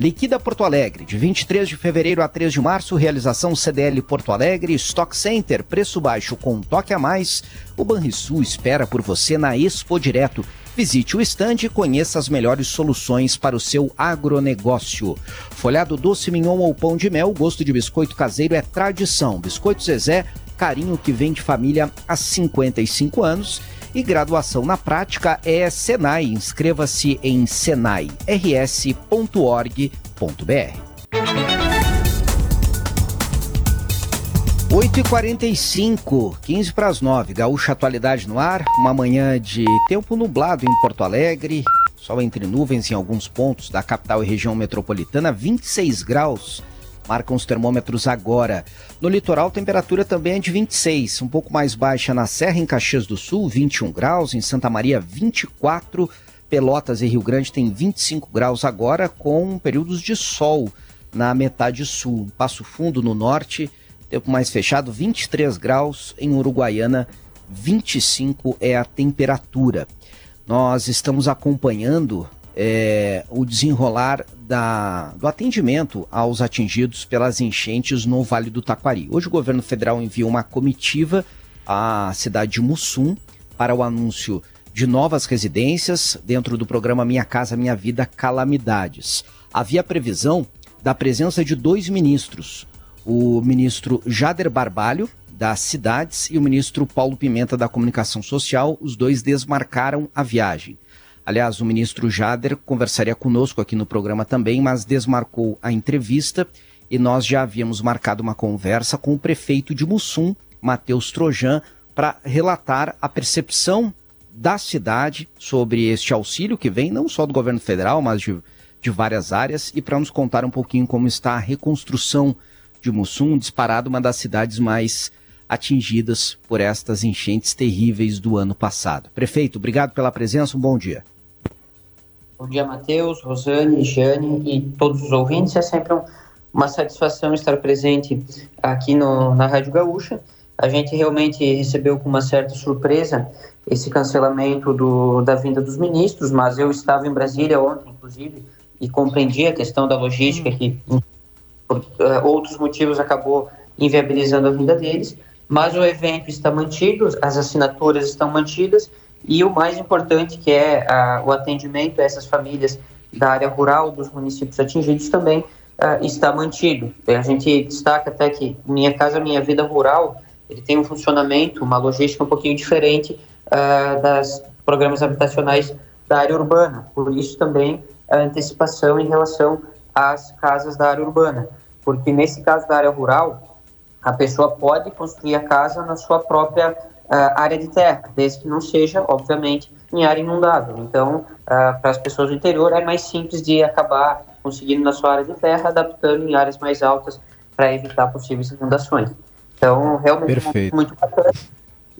Liquida Porto Alegre, de 23 de fevereiro a 3 de março, realização CDL Porto Alegre, Stock Center, preço baixo com toque a mais. O Banrisul espera por você na Expo Direto Visite o estande e conheça as melhores soluções para o seu agronegócio. Folhado doce mignon ou pão de mel, gosto de biscoito caseiro é tradição. Biscoito Zezé, carinho que vem de família há 55 anos. E graduação na prática é Senai. Inscreva-se em senai.rs.org.br. 8h45, 15 para as 9. Gaúcha Atualidade no ar. Uma manhã de tempo nublado em Porto Alegre. Sol entre nuvens em alguns pontos da capital e região metropolitana. 26 graus marcam os termômetros agora. No litoral, temperatura também é de 26, um pouco mais baixa na Serra, em Caxias do Sul, 21 graus. Em Santa Maria, 24. Pelotas e Rio Grande tem 25 graus agora, com períodos de sol na metade sul. Passo Fundo no norte Tempo mais fechado, 23 graus. Em Uruguaiana, 25 é a temperatura. Nós estamos acompanhando é, o desenrolar da, do atendimento aos atingidos pelas enchentes no Vale do Taquari. Hoje o governo federal enviou uma comitiva à cidade de Mussum para o anúncio de novas residências dentro do programa Minha Casa Minha Vida Calamidades. Havia previsão da presença de dois ministros, o ministro Jader Barbalho, das Cidades, e o ministro Paulo Pimenta, da Comunicação Social. Os dois desmarcaram a viagem. Aliás, o ministro Jader conversaria conosco aqui no programa também, mas desmarcou a entrevista e nós já havíamos marcado uma conversa com o prefeito de Mussum, Matheus Trojan, para relatar a percepção da cidade sobre este auxílio que vem não só do governo federal, mas de, de várias áreas, e para nos contar um pouquinho como está a reconstrução de Mussum, disparado uma das cidades mais atingidas por estas enchentes terríveis do ano passado. Prefeito, obrigado pela presença, um bom dia. Bom dia, Matheus, Rosane, Jane e todos os ouvintes. É sempre um, uma satisfação estar presente aqui no, na Rádio Gaúcha. A gente realmente recebeu com uma certa surpresa esse cancelamento do, da vinda dos ministros, mas eu estava em Brasília ontem, inclusive, e compreendi a questão da logística que por uh, outros motivos acabou inviabilizando a vinda deles, mas o evento está mantido, as assinaturas estão mantidas e o mais importante que é uh, o atendimento a essas famílias da área rural dos municípios atingidos também uh, está mantido. A gente destaca até que Minha Casa Minha Vida Rural ele tem um funcionamento, uma logística um pouquinho diferente uh, das programas habitacionais da área urbana. Por isso também a antecipação em relação às casas da área urbana porque nesse caso da área rural, a pessoa pode construir a casa na sua própria uh, área de terra, desde que não seja, obviamente, em área inundável. Então, uh, para as pessoas do interior, é mais simples de acabar conseguindo na sua área de terra, adaptando em áreas mais altas para evitar possíveis inundações. Então, realmente Perfeito. muito bacana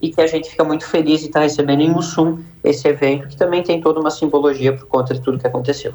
e que a gente fica muito feliz de estar recebendo em Mussum esse evento, que também tem toda uma simbologia por conta de tudo que aconteceu.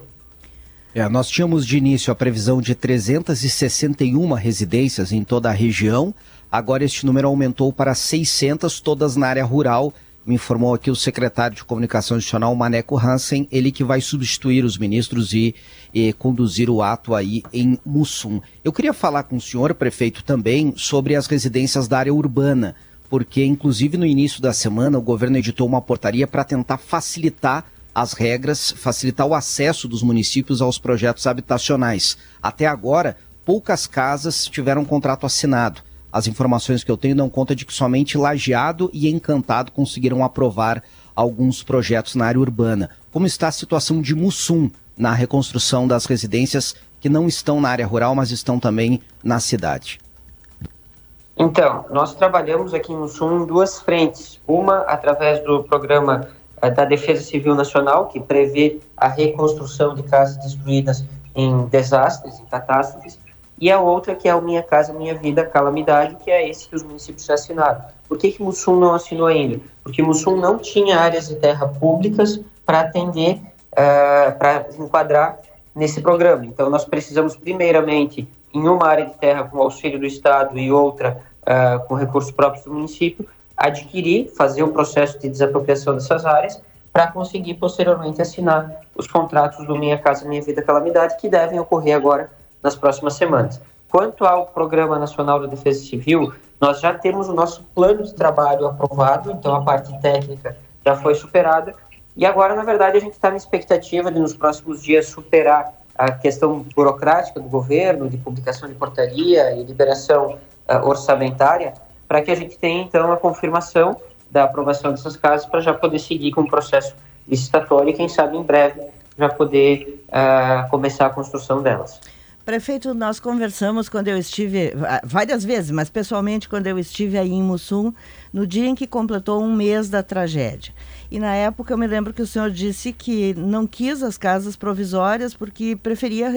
É, nós tínhamos de início a previsão de 361 residências em toda a região. Agora este número aumentou para 600, todas na área rural. Me informou aqui o secretário de Comunicação Nacional, Maneco Hansen, ele que vai substituir os ministros e, e conduzir o ato aí em Mussum. Eu queria falar com o senhor, prefeito, também sobre as residências da área urbana, porque inclusive no início da semana o governo editou uma portaria para tentar facilitar as regras, facilitar o acesso dos municípios aos projetos habitacionais. Até agora, poucas casas tiveram contrato assinado. As informações que eu tenho dão conta de que somente Lajeado e Encantado conseguiram aprovar alguns projetos na área urbana. Como está a situação de Mussum na reconstrução das residências que não estão na área rural, mas estão também na cidade? Então, nós trabalhamos aqui em Mussum em duas frentes. Uma através do programa da Defesa Civil Nacional, que prevê a reconstrução de casas destruídas em desastres, em catástrofes, e a outra que é o Minha Casa Minha Vida Calamidade, que é esse que os municípios assinaram. Por que, que Mussum não assinou ainda? Porque Mussum não tinha áreas de terra públicas para atender, uh, para enquadrar nesse programa. Então, nós precisamos, primeiramente, em uma área de terra com auxílio do Estado e outra uh, com recursos próprios do município, adquirir, fazer o processo de desapropriação dessas áreas para conseguir posteriormente assinar os contratos do Minha Casa Minha Vida Calamidade que devem ocorrer agora nas próximas semanas. Quanto ao Programa Nacional da Defesa Civil, nós já temos o nosso plano de trabalho aprovado, então a parte técnica já foi superada E agora, na verdade, a gente está na expectativa de nos próximos dias superar a questão burocrática do governo, de publicação de portaria e liberação uh, orçamentária, para que a gente tenha, então, a confirmação da aprovação dessas casas para já poder seguir com o processo licitatório e, quem sabe, em breve, já poder uh, começar a construção delas. Prefeito, nós conversamos quando eu estive, várias vezes, mas pessoalmente quando eu estive aí em Mussum, no dia em que completou um mês da tragédia. E na época eu me lembro que o senhor disse que não quis as casas provisórias porque preferia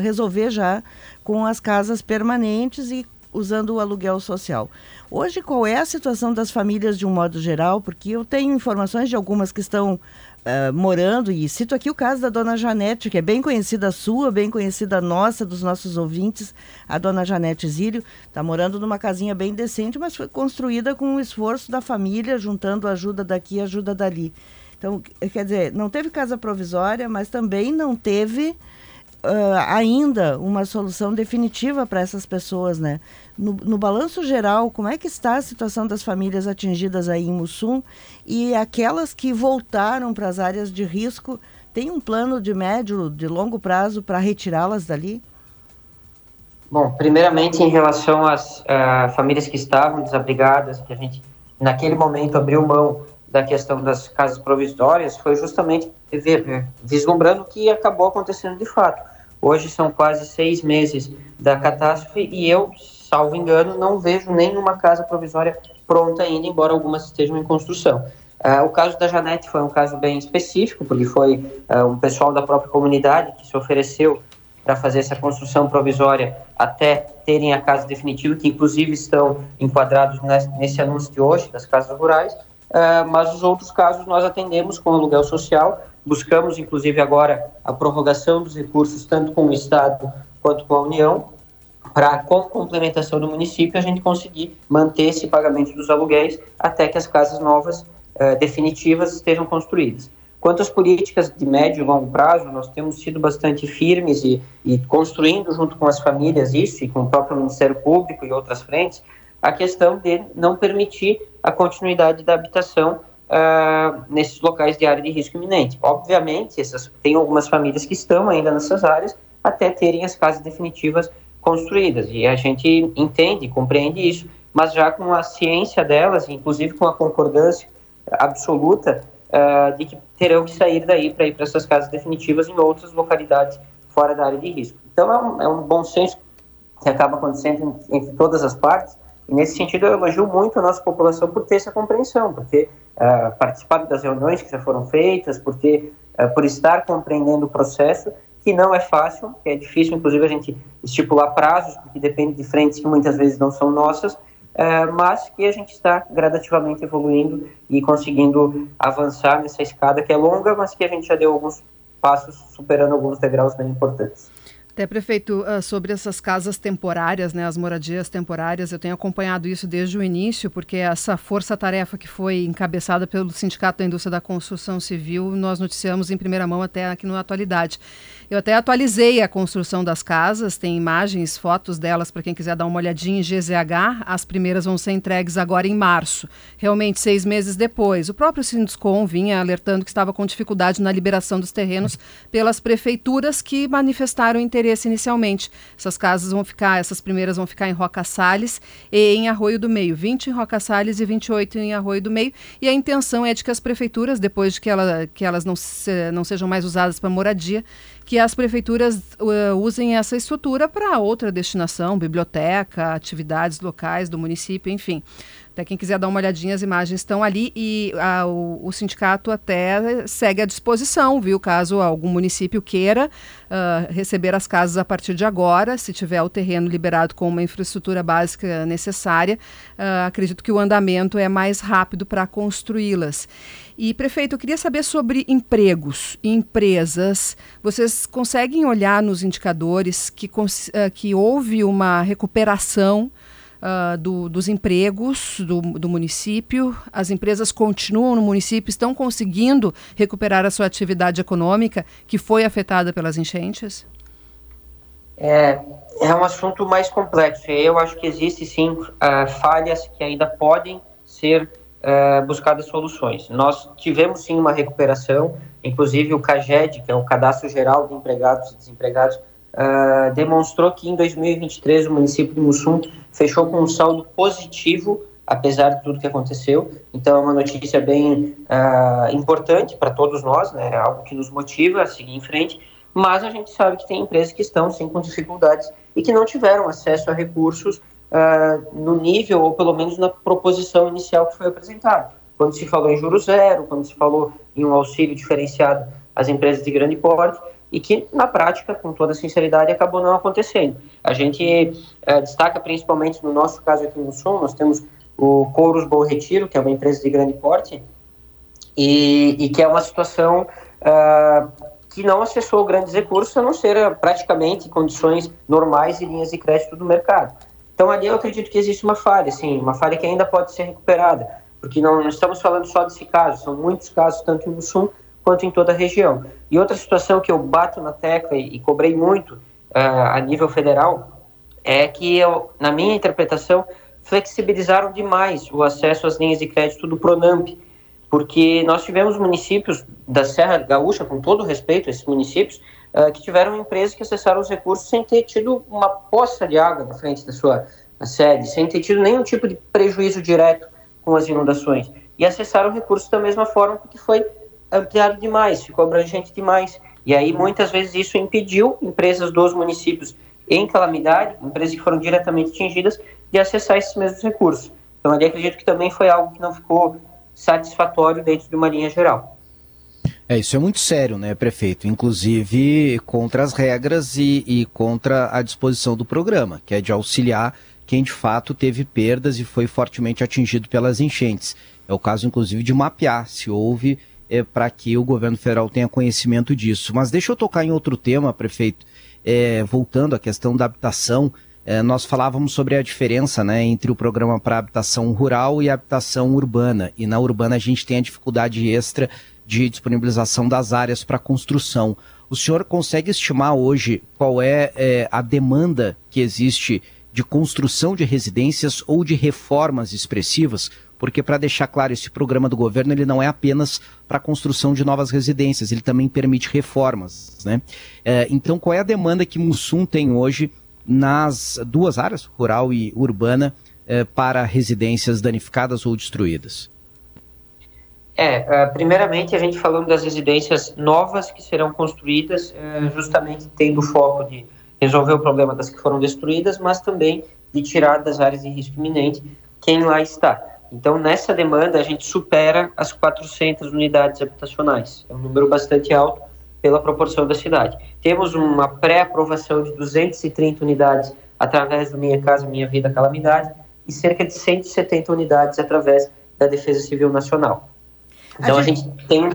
resolver já com as casas permanentes e usando o aluguel social. Hoje, qual é a situação das famílias de um modo geral? Porque eu tenho informações de algumas que estão uh, morando, e cito aqui o caso da dona Janete, que é bem conhecida sua, bem conhecida nossa, dos nossos ouvintes. A dona Janete Zílio está morando numa casinha bem decente, mas foi construída com o esforço da família, juntando ajuda daqui e ajuda dali. Então, quer dizer, não teve casa provisória, mas também não teve uh, ainda uma solução definitiva para essas pessoas, né? No, no, balanço geral, como é que está a situação das famílias atingidas aí em Mussum e aquelas que voltaram para as áreas de risco, tem um plano de médio, de longo prazo para retirá-las dali? Bom, primeiramente em relação às uh, famílias que estavam desabrigadas, que a gente naquele momento abriu mão da questão das casas provisórias, foi justamente ver, vislumbrando o que acabou acontecendo de fato Hoje são quase seis meses da catástrofe e eu, salvo engano, não vejo nenhuma casa provisória pronta ainda, embora algumas estejam em construção. Uh, o caso da Janete foi um caso bem específico, porque foi uh, um pessoal da própria comunidade que se ofereceu para fazer essa construção provisória até terem a casa definitiva, que inclusive estão enquadrados nesse, nesse anúncio de hoje das casas rurais, uh, mas os outros casos nós atendemos com aluguel social, Buscamos, inclusive, agora a prorrogação dos recursos, tanto com o Estado quanto com a União, para, com complementação do município, a gente conseguir manter esse pagamento dos aluguéis até que as casas novas uh, definitivas estejam construídas. Quanto às políticas de médio e longo prazo, nós temos sido bastante firmes e, e construindo junto com as famílias isso e com o próprio Ministério Público e outras frentes, a questão de não permitir a continuidade da habitação uh, nesses locais de área de risco iminente. Obviamente, essas, tem algumas famílias que estão ainda nessas áreas até terem as casas definitivas construídas, e a gente entende, compreende isso, mas já com a ciência delas, inclusive com a concordância absoluta uh, de que terão que sair daí para ir para essas casas definitivas em outras localidades fora da área de risco. Então, é um, é um bom senso que acaba acontecendo entre todas as partes, e nesse sentido eu elogio muito a nossa população por ter essa compreensão, porque uh, participado das reuniões que já foram feitas, por ter, uh, por estar compreendendo o processo, que não é fácil, que é difícil, inclusive, a gente estipular prazos, porque depende de frentes que muitas vezes não são nossas, uh, mas que a gente está gradativamente evoluindo e conseguindo avançar nessa escada que é longa, mas que a gente já deu alguns passos, superando alguns degraus bem importantes. Até, prefeito, ah, sobre essas casas temporárias, né, as moradias temporárias, eu tenho acompanhado isso desde o início, porque essa força-tarefa que foi encabeçada pelo Sindicato da Indústria da Construção Civil, nós noticiamos em primeira mão até aqui na atualidade. Eu até atualizei a construção das casas, tem imagens, fotos delas para quem quiser dar uma olhadinha em GZH. As primeiras vão ser entregues agora em março, realmente seis meses depois. O próprio Sinduscom vinha alertando que estava com dificuldade na liberação dos terrenos pelas prefeituras que manifestaram interesse inicialmente. Essas casas vão ficar, essas primeiras vão ficar em Roca Salles e em Arroio do Meio, 20 em Roca Salles e 28 em Arroio do Meio. E a intenção é de que as prefeituras, depois de que, ela, que elas não, se, não sejam mais usadas para moradia, que as prefeituras uh, usem essa estrutura para outra destinação, biblioteca, atividades locais do município, enfim. Até quem quiser dar uma olhadinha, as imagens estão ali e a, o, o, sindicato até segue à disposição, viu? Caso algum município queira uh, receber as casas a partir de agora, se tiver o terreno liberado com uma infraestrutura básica necessária, uh, acredito que o andamento é mais rápido para construí-las. E, prefeito, eu queria saber sobre empregos e empresas. Vocês conseguem olhar nos indicadores que, uh, que houve uma recuperação uh, do, dos empregos do, do município. As empresas continuam no município, estão conseguindo recuperar a sua atividade econômica que foi afetada pelas enchentes? É, é um assunto mais complexo. Eu acho que existe sim uh, falhas que ainda podem ser uh, buscadas soluções. Nós tivemos sim uma recuperação, inclusive o CAGED, que é o Cadastro Geral de Empregados e Desempregados, uh, demonstrou que em 2023 o município de Mussum fechou com um saldo positivo, apesar de tudo que aconteceu. Então é uma notícia bem uh, importante para todos nós, né? É algo que nos motiva a seguir em frente. Mas a gente sabe que tem empresas que estão sim com dificuldades e que não tiveram acesso a recursos uh, no nível ou pelo menos na proposição inicial que foi apresentada. Quando se falou em juros zero, quando se falou em um auxílio diferenciado às empresas de grande porte, e que na prática, com toda sinceridade, acabou não acontecendo. A gente uh, destaca principalmente no nosso caso aqui no Sul, nós temos o Couros Bom Retiro, que é uma empresa de grande porte, e, e que é uma situação uh, que não acessou grandes recursos, a não ser praticamente condições normais e linhas de crédito do mercado. Então ali eu acredito que existe uma falha, sim, uma falha que ainda pode ser recuperada, porque não, não estamos falando só desse caso, são muitos casos, tanto no Sul quanto em toda a região. E outra situação que eu bato na tecla e, e cobrei muito uh, a nível federal é que, eu, na minha interpretação, flexibilizaram demais o acesso às linhas de crédito do Pronamp, porque nós tivemos municípios da Serra Gaúcha, com todo respeito a esses municípios, uh, que tiveram empresas que acessaram os recursos sem ter tido uma poça de água na frente da sua sede, sem ter tido nenhum tipo de prejuízo direto com as inundações. E acessaram recursos da mesma forma porque foi ampliado demais, ficou abrangente demais. E aí, muitas vezes, isso impediu empresas dos municípios em calamidade, empresas que foram diretamente atingidas, de acessar esses mesmos recursos. Então, ali acredito que também foi algo que não ficou satisfatório dentro de uma linha geral. É, isso é muito sério, né, prefeito? Inclusive contra as regras e, e, contra a disposição do programa, que é de auxiliar quem de fato teve perdas e foi fortemente atingido pelas enchentes. É o caso, inclusive, de mapear se houve é, para que o governo federal tenha conhecimento disso. Mas deixa eu tocar em outro tema, prefeito. É, voltando à questão da habitação, é, nós falávamos sobre a diferença né, entre o programa para habitação rural e habitação urbana. E na urbana a gente tem a dificuldade extra de disponibilização das áreas para construção. O senhor consegue estimar hoje qual é, é, a demanda que existe de construção de residências ou de reformas expressivas? Porque, para deixar claro, esse programa do governo ele não é apenas para a construção de novas residências, ele também permite reformas. Né? É, então, qual é a demanda que Mussum tem hoje nas duas áreas, rural e urbana, é, para residências danificadas ou destruídas? É, uh, primeiramente a gente falando das residências novas que serão construídas, uh, justamente tendo o foco de resolver o problema das que foram destruídas, mas também de tirar das áreas de risco iminente quem lá está. Então, nessa demanda, a gente supera as 400 unidades habitacionais. É um número bastante alto pela proporção da cidade. Temos uma pré-aprovação de 230 unidades através do Minha Casa Minha Vida Calamidade e cerca de 170 unidades através da Defesa Civil Nacional. Então a gente, a gente tem um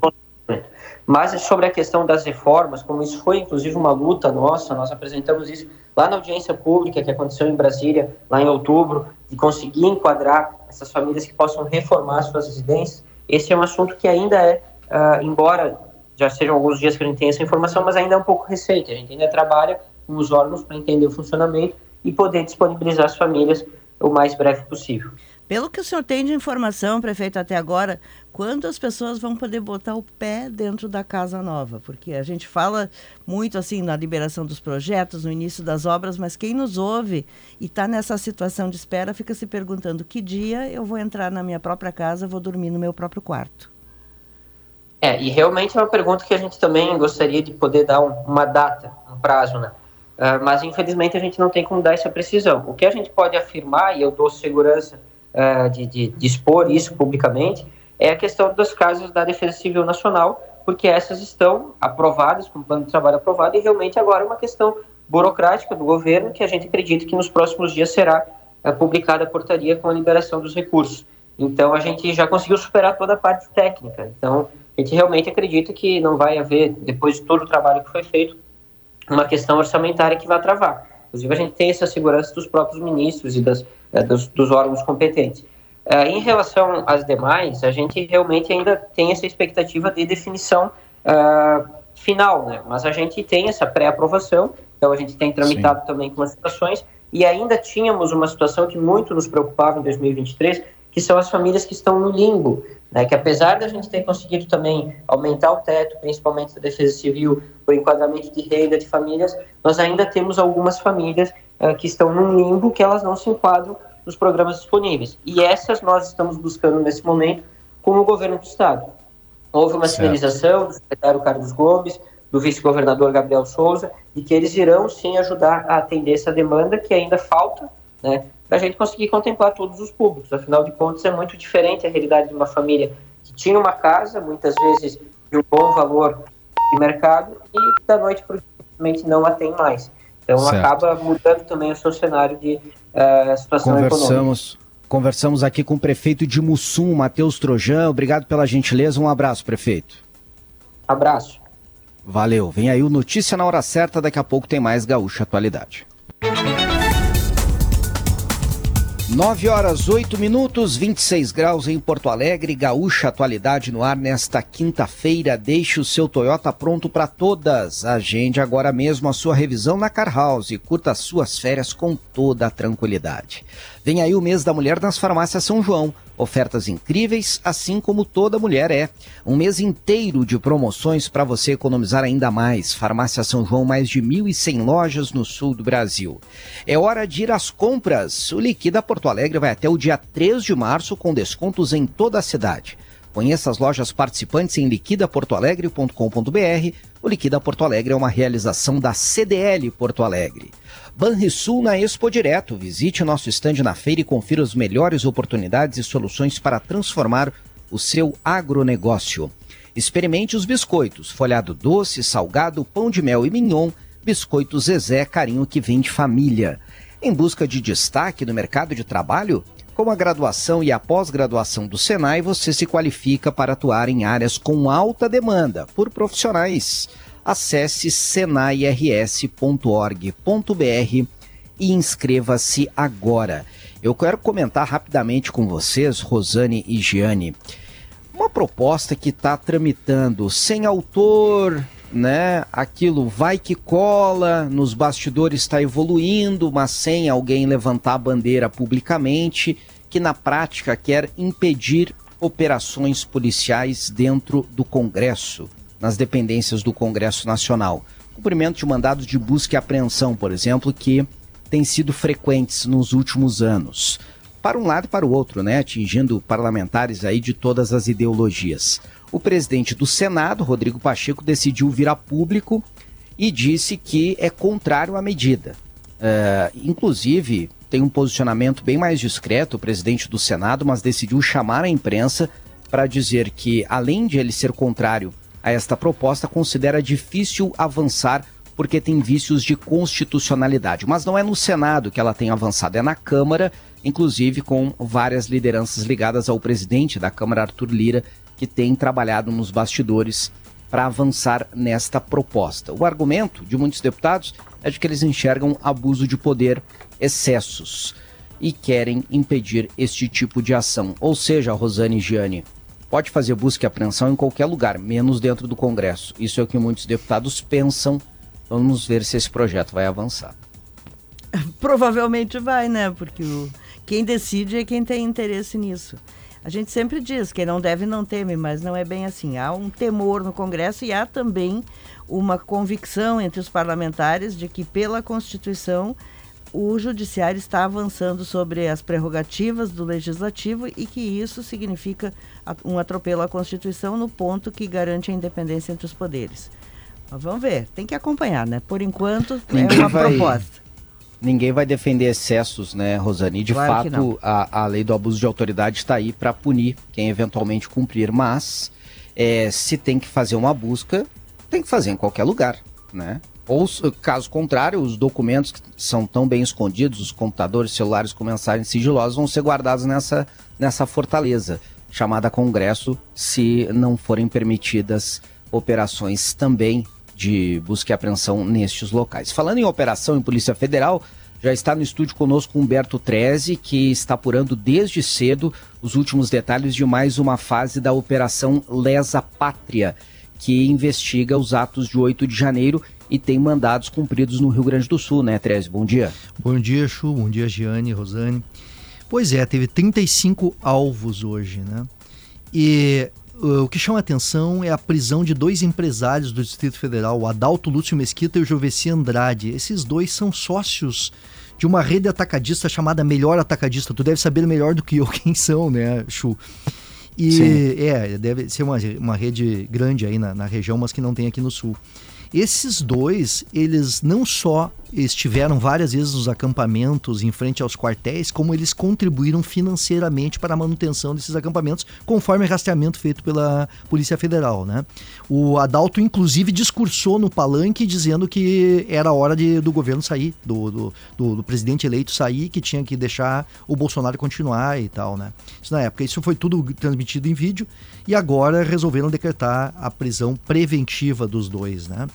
mas sobre a questão das reformas, como isso foi inclusive uma luta nossa, nós apresentamos isso lá na audiência pública que aconteceu em Brasília, lá em outubro, de conseguir enquadrar essas famílias que possam reformar suas residências. Esse é um assunto que ainda é, uh, embora já sejam alguns dias que a gente tem essa informação, mas ainda é um pouco recente. A gente ainda trabalha com os órgãos para entender o funcionamento e poder disponibilizar as famílias o mais breve possível. Pelo que o senhor tem de informação, prefeito, até agora, quando as pessoas vão poder botar o pé dentro da casa nova? Porque a gente fala muito assim na liberação dos projetos, no início das obras, mas quem nos ouve e está nessa situação de espera fica se perguntando que dia eu vou entrar na minha própria casa, vou dormir no meu próprio quarto. É, e realmente é uma pergunta que a gente também gostaria de poder dar um, uma data, um prazo, né? Uh, mas infelizmente a gente não tem como dar essa precisão. O que a gente pode afirmar, e eu dou segurança uh, de, de, de, expor isso publicamente, é a questão das casas da Defesa Civil Nacional, porque essas estão aprovadas, com o plano de trabalho aprovado, e realmente agora é uma questão burocrática do governo, que a gente acredita que nos próximos dias será uh, publicada a portaria com a liberação dos recursos. Então, a gente já conseguiu superar toda a parte técnica. Então, a gente realmente acredita que não vai haver, depois de todo o trabalho que foi feito, uma questão orçamentária que vai travar. Inclusive, a gente tem essa segurança dos próprios ministros e das, dos, dos, órgãos competentes. Uh, em relação às demais, a gente realmente ainda tem essa expectativa de definição uh, final, né? Mas a gente tem essa pré-aprovação, então a gente tem tramitado Sim. também com as situações, e ainda tínhamos uma situação que muito nos preocupava em 2023, que são as famílias que estão no limbo, né, que apesar da gente ter conseguido também aumentar o teto, principalmente da Defesa Civil, o enquadramento de renda de famílias, nós ainda temos algumas famílias uh, que estão num limbo que elas não se enquadram nos programas disponíveis. E essas nós estamos buscando nesse momento com o governo do Estado. Houve uma certo. sinalização do secretário Carlos Gomes, do vice-governador Gabriel Souza, de que eles irão sim ajudar a atender essa demanda que ainda falta, né, para a gente conseguir contemplar todos os públicos. Afinal de contas, é muito diferente a realidade de uma família que tinha uma casa, muitas vezes de um bom valor de mercado, e da noite para o dia não a tem mais. Então certo. acaba mudando também o seu cenário de uh, situação Conversamos. econômica. Conversamos aqui com o prefeito de Mussum, Matheus Trojan. Obrigado pela gentileza. Um abraço, prefeito. Abraço. Valeu. Vem aí o Notícia na Hora Certa. Daqui a pouco tem mais Gaúcha Atualidade. 9 horas 8 minutos, 26 graus em Porto Alegre, gaúcha atualidade no ar nesta quinta-feira. Deixe o seu Toyota pronto para todas. Agende agora mesmo a sua revisão na Car House e curta suas férias com toda a tranquilidade. Vem aí o mês da mulher nas farmácias São João. Ofertas incríveis, assim como toda mulher é. Um mês inteiro de promoções para você economizar ainda mais. Farmácia São João, mais de 1.100 lojas no sul do Brasil. É hora de ir às compras. O Liquida Porto Alegre vai até o dia 3 de março com descontos em toda a cidade. Conheça as lojas participantes em liquidaportoalegre.com.br. O Liquida Porto Alegre é uma realização da CDL Porto Alegre. Banrisul na Expo Direto. Visite nosso estande na feira e confira as melhores oportunidades e soluções para transformar o seu agronegócio. Experimente os biscoitos, folhado doce, salgado, pão de mel e mignon, biscoito Zezé, carinho que vem de família. Em busca de destaque no mercado de trabalho? Com a graduação e a pós-graduação do Senai, você se qualifica para atuar em áreas com alta demanda por profissionais acesse senairs.org.br e inscreva-se agora. Eu quero comentar rapidamente com vocês, Rosane e Giane, uma proposta que está tramitando sem autor, né? Aquilo vai que cola, nos bastidores está evoluindo, mas sem alguém levantar a bandeira publicamente, que na prática quer impedir operações policiais dentro do Congresso nas dependências do Congresso Nacional. Cumprimento de mandados de busca e apreensão, por exemplo, que têm sido frequentes nos últimos anos. Para um lado e para o outro, né, atingindo parlamentares aí de todas as ideologias. O presidente do Senado, Rodrigo Pacheco, decidiu vir a público e disse que é contrário à medida. Uh, inclusive, tem um posicionamento bem mais discreto, o presidente do Senado, mas decidiu chamar a imprensa para dizer que, além de ele ser contrário a esta proposta considera difícil avançar porque tem vícios de constitucionalidade. Mas não é no Senado que ela tem avançado, é na Câmara, inclusive com várias lideranças ligadas ao presidente da Câmara, Arthur Lira, que tem trabalhado nos bastidores para avançar nesta proposta. O argumento de muitos deputados é de que eles enxergam abuso de poder, excessos e querem impedir este tipo de ação. Ou seja, Rosane Gianni, pode fazer busca e apreensão em qualquer lugar, menos dentro do Congresso. Isso é o que muitos deputados pensam. Vamos ver se esse projeto vai avançar. Provavelmente vai, né? Porque o, quem decide é quem tem interesse nisso. A gente sempre diz que não deve não teme, mas não é bem assim. Há um temor no Congresso e há também uma convicção entre os parlamentares de que, pela Constituição, o Judiciário está avançando sobre as prerrogativas do Legislativo e que isso significa um atropelo à Constituição no ponto que garante a independência entre os poderes. Mas vamos ver, tem que acompanhar, né? Por enquanto, é uma vai... proposta. Ninguém vai defender excessos, né, Rosane? De claro fato, a, a lei do abuso de autoridade está aí para punir quem eventualmente cumprir, mas é, se tem que fazer uma busca, tem que fazer em qualquer lugar, né? Ou, caso contrário, os documentos que são tão bem escondidos, os computadores, celulares com mensagens sigilosas, vão ser guardados nessa, nessa fortaleza chamada Congresso, se não forem permitidas operações também de busca e apreensão nestes locais. Falando em operação em Polícia Federal, já está no estúdio conosco Humberto Treze, que está apurando desde cedo os últimos detalhes de mais uma fase da Operação Lesa Pátria, que investiga os atos de 8 de janeiro e tem mandados cumpridos no Rio Grande do Sul, né, Treze? Bom dia. Bom dia, Chu. Bom dia, Giane, Rosane. Pois é, teve 35 alvos hoje, né? E o que chama atenção é a prisão de dois empresários do Distrito Federal, o Adalto Lúcio Mesquita e o Joveci Andrade. Esses dois são sócios de uma rede atacadista chamada Melhor Atacadista. Tu deve saber melhor do que eu quem são, né, Chu? E Sim. é, deve ser uma, uma rede grande aí na, na região, mas que não tem aqui no sul. Esses dois, eles não só estiveram várias vezes nos acampamentos em frente aos quartéis, como eles contribuíram financeiramente para a manutenção desses acampamentos, conforme rastreamento feito pela Polícia Federal. Né? O Adalto, inclusive, discursou no palanque dizendo que era hora de, do governo sair, do, do, do, do, presidente eleito sair, que tinha que deixar o Bolsonaro continuar e tal. Né? Isso na época. Isso foi tudo transmitido em vídeo e agora resolveram decretar a prisão preventiva dos dois. Né?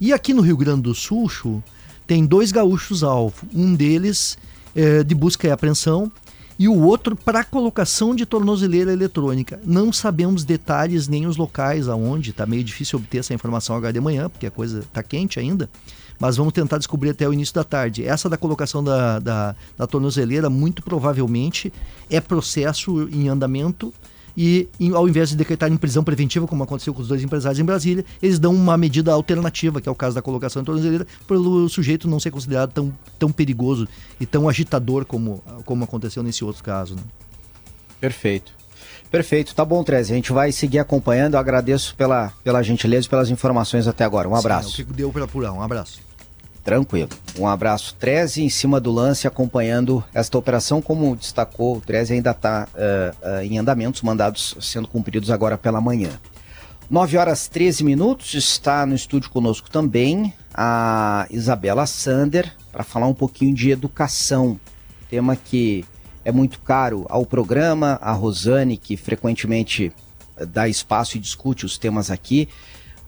E aqui no Rio Grande do Sul, Chu, tem dois gaúchos alvo. Um deles é, de busca e apreensão e o outro para colocação de tornozeleira eletrônica. Não sabemos detalhes nem os locais aonde, está meio difícil obter essa informação agora de manhã, porque a coisa está quente ainda, mas vamos tentar descobrir até o início da tarde. Essa da colocação da, da, da tornozeleira, muito provavelmente, é processo em andamento e ao invés de decretar em prisão preventiva, como aconteceu com os dois empresários em Brasília, eles dão uma medida alternativa, que é o caso da colocação em tornozeleira, pelo sujeito não ser considerado tão, tão perigoso e tão agitador como, como aconteceu nesse outro caso. Né? Perfeito. Perfeito, tá bom, Treze. A gente vai seguir acompanhando. Eu agradeço pela, pela gentileza e pelas informações até agora. Um abraço. Sim, é o que deu para apurar. Um abraço. Tranquilo. Um abraço, Treze, em cima do lance, acompanhando esta operação. Como destacou, o Treze ainda está uh, uh, em andamentos, mandados sendo cumpridos agora pela manhã. 9 horas 13 minutos, está no estúdio conosco também a Isabela Sander, para falar um pouquinho de educação, tema que é muito caro ao programa, a Rosane, que frequentemente dá espaço e discute os temas aqui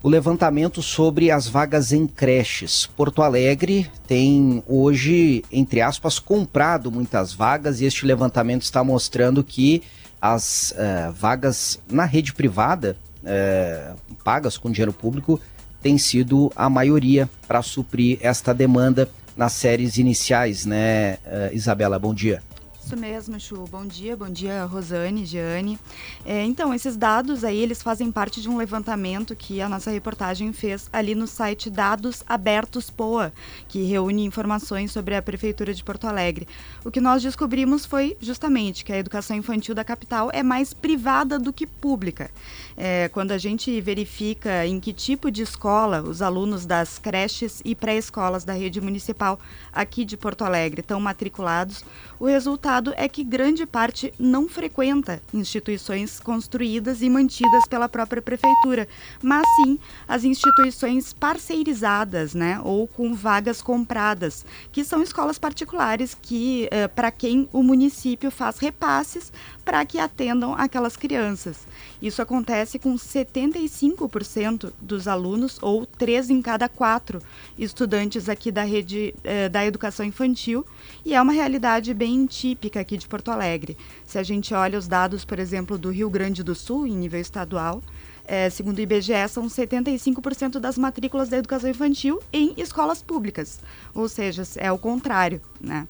o levantamento sobre as vagas em creches. Porto Alegre tem hoje, entre aspas, comprado muitas vagas e este levantamento está mostrando que as uh, vagas na rede privada, uh, pagas com dinheiro público, tem sido a maioria para suprir esta demanda nas séries iniciais, né, uh, Isabela? Bom dia. Isso mesmo, Chu. Bom dia, bom dia, Rosane, Giane. É, então, esses dados aí, eles fazem parte de um levantamento que a nossa reportagem fez ali no site Dados Abertos POA, que reúne informações sobre a Prefeitura de Porto Alegre. O que nós descobrimos foi justamente que a educação infantil da capital é mais privada do que pública. É, quando a gente verifica em que tipo de escola os alunos das creches e pré-escolas da rede municipal aqui de Porto Alegre estão matriculados, o resultado é que grande parte não frequenta instituições construídas e mantidas pela própria prefeitura, mas sim as instituições parceirizadas, né, ou com vagas compradas, que são escolas particulares que eh, para quem o município faz repasses para que atendam aquelas crianças. Isso acontece com 75% dos alunos, ou 3 em cada 4 estudantes aqui da rede eh, da educação infantil, e é uma realidade bem típica aqui de Porto Alegre. Se a gente olha os dados, por exemplo, do Rio Grande do Sul, em nível estadual, é, segundo o IBGE, são 75% das matrículas da educação infantil em escolas públicas. Ou seja, é o contrário, né?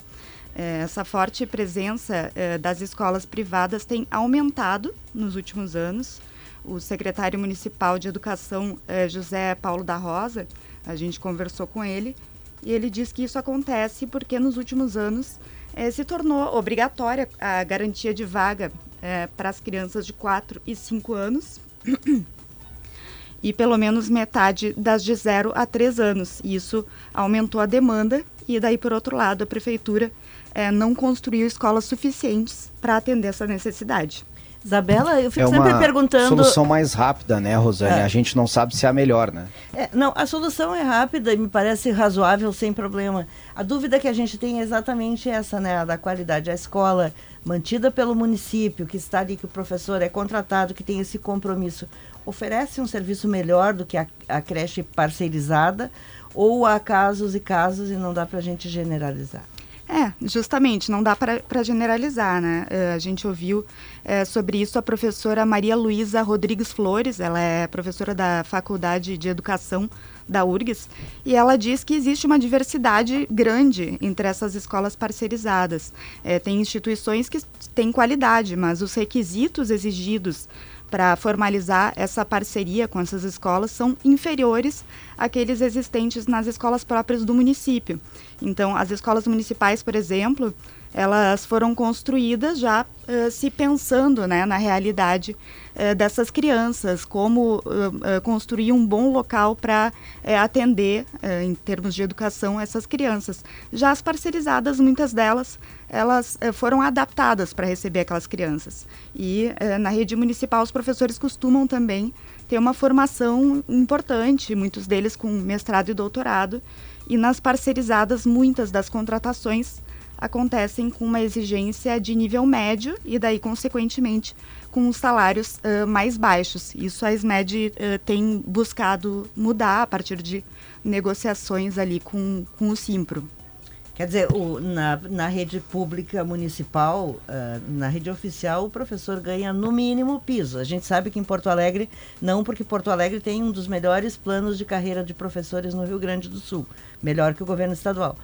É, essa forte presença é, das escolas privadas tem aumentado nos últimos anos. O secretário municipal de educação, é, José Paulo da Rosa, a gente conversou com ele e ele diz que isso acontece porque nos últimos anos se tornou obrigatória a garantia de vaga para as crianças de 4 e 5 anos e pelo menos metade das de 0 a 3 anos. Isso aumentou a demanda e daí, por outro lado, a prefeitura é, não construiu escolas suficientes para atender essa necessidade. Isabela, eu fico é sempre perguntando. solução mais rápida, né, Rosane? É. A gente não sabe se é a melhor, né? É, não, a solução é rápida e me parece razoável, sem problema. A dúvida que a gente tem é exatamente essa, né, a da qualidade. A escola mantida pelo município, que está ali, que o professor é contratado, que tem esse compromisso, oferece um serviço melhor do que a, a creche parceirizada ou há casos e casos e não dá para a gente generalizar? É, justamente, não dá para generalizar, né? Uh, a gente ouviu uh, sobre isso a professora Maria Luísa Rodrigues Flores, ela é professora da Faculdade de Educação da URGS, e ela diz que existe uma diversidade grande entre essas escolas parceirizadas. É, tem instituições que têm qualidade, mas os requisitos exigidos para formalizar essa parceria com essas escolas são inferiores àqueles existentes nas escolas próprias do município. Então, as escolas municipais, por exemplo, elas foram construídas já uh, se pensando né, na realidade uh, dessas crianças, como uh, construir um bom local para atender, em termos de educação, essas crianças. Já as parcerizadas, muitas delas, elas foram adaptadas para receber aquelas crianças. E na rede municipal, os professores costumam também ter uma formação importante, muitos deles com mestrado e doutorado, e nas parcerizadas, muitas das contratações acontecem com uma exigência de nível médio e daí, consequentemente, com os salários uh, mais baixos. Isso a SMED uh, tem buscado mudar a partir de negociações ali com, com o Simpro. Quer dizer, o, na, na rede pública municipal, uh, na rede oficial, o professor ganha no mínimo piso. A gente sabe que em Porto Alegre, não, porque Porto Alegre tem um dos melhores planos de carreira de professores no Rio Grande do Sul, melhor que o governo estadual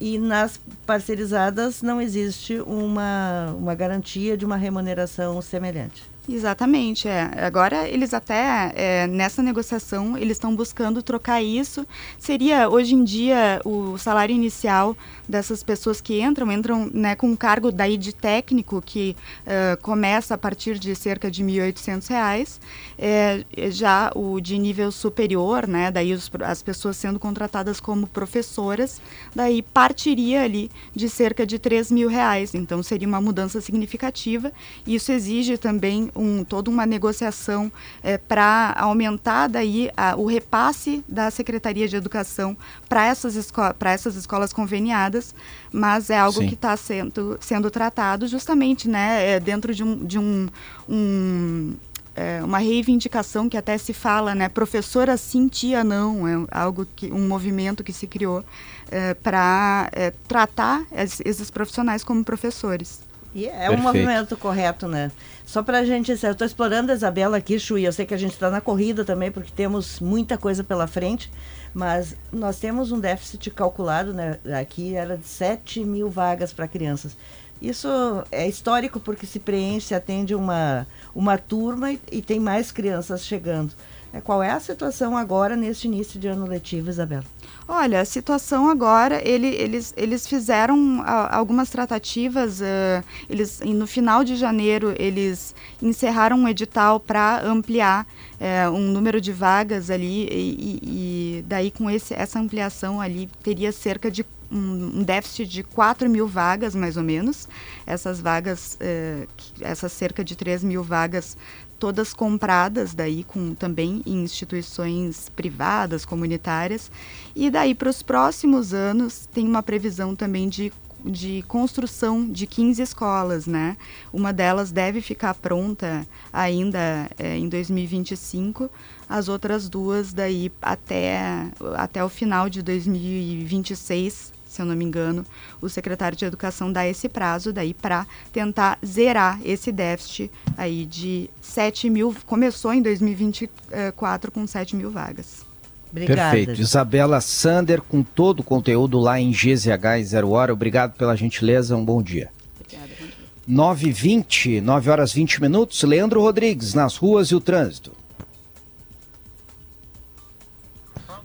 e nas parceirizadas não existe uma, uma garantia de uma remuneração semelhante. Exatamente, é. Agora eles até é, nessa negociação eles estão buscando trocar isso. Seria hoje em dia o salário inicial dessas pessoas que entram entram né, com um cargo daí de técnico que uh, começa a partir de cerca de R$ 1.800. É, já o de nível superior, né, daí os, as pessoas sendo contratadas como professoras, daí partiria ali de cerca de R$ mil reais. Então seria uma mudança significativa. Isso exige também um, toda uma negociação é, para aumentar daí a, o repasse da Secretaria de Educação para essas, esco essas escolas conveniadas, mas é algo Sim. que está sendo, sendo tratado justamente né, é, dentro de um, de um, um é, uma reivindicação que até se fala, né, professora sim, tia não, é algo que um movimento que se criou é, para é, tratar esses profissionais como professores. E é Perfeito. um movimento correto, né? Só para a gente, eu estou explorando a Isabela aqui, Chu, e eu sei que a gente está na corrida também, porque temos muita coisa pela frente, mas nós temos um déficit calculado, né? Aqui era de 7 mil vagas para crianças. Isso é histórico porque se preenche, se atende uma, uma turma e, e tem mais crianças chegando. É, qual é a situação agora neste início de ano letivo, Isabela? Olha, a situação agora, ele, eles, eles fizeram a, algumas tratativas, uh, eles, no final de janeiro, eles encerraram um edital para ampliar uh, um número de vagas ali, e, e daí com esse, essa ampliação ali teria cerca de um, déficit de 4 mil vagas, mais ou menos. Essas vagas, uh, essas cerca de 3 mil vagas todas compradas daí com também em instituições privadas, comunitárias. E daí para os próximos anos tem uma previsão também de de construção de 15 escolas, né? Uma delas deve ficar pronta ainda é, em 2025, as outras duas daí até, até o final de 2026 se eu não me engano, o secretário de Educação dá esse prazo daí para tentar zerar esse déficit aí de 7 mil. Começou em 2024 com 7 mil vagas. Obrigada. Perfeito. Isabela Sander, com todo o conteúdo lá em GZH e Zero Hora. Obrigado pela gentileza, um bom dia. Obrigada, bom dia. 9 20 9 horas 20 minutos. Leandro Rodrigues, nas ruas e o trânsito.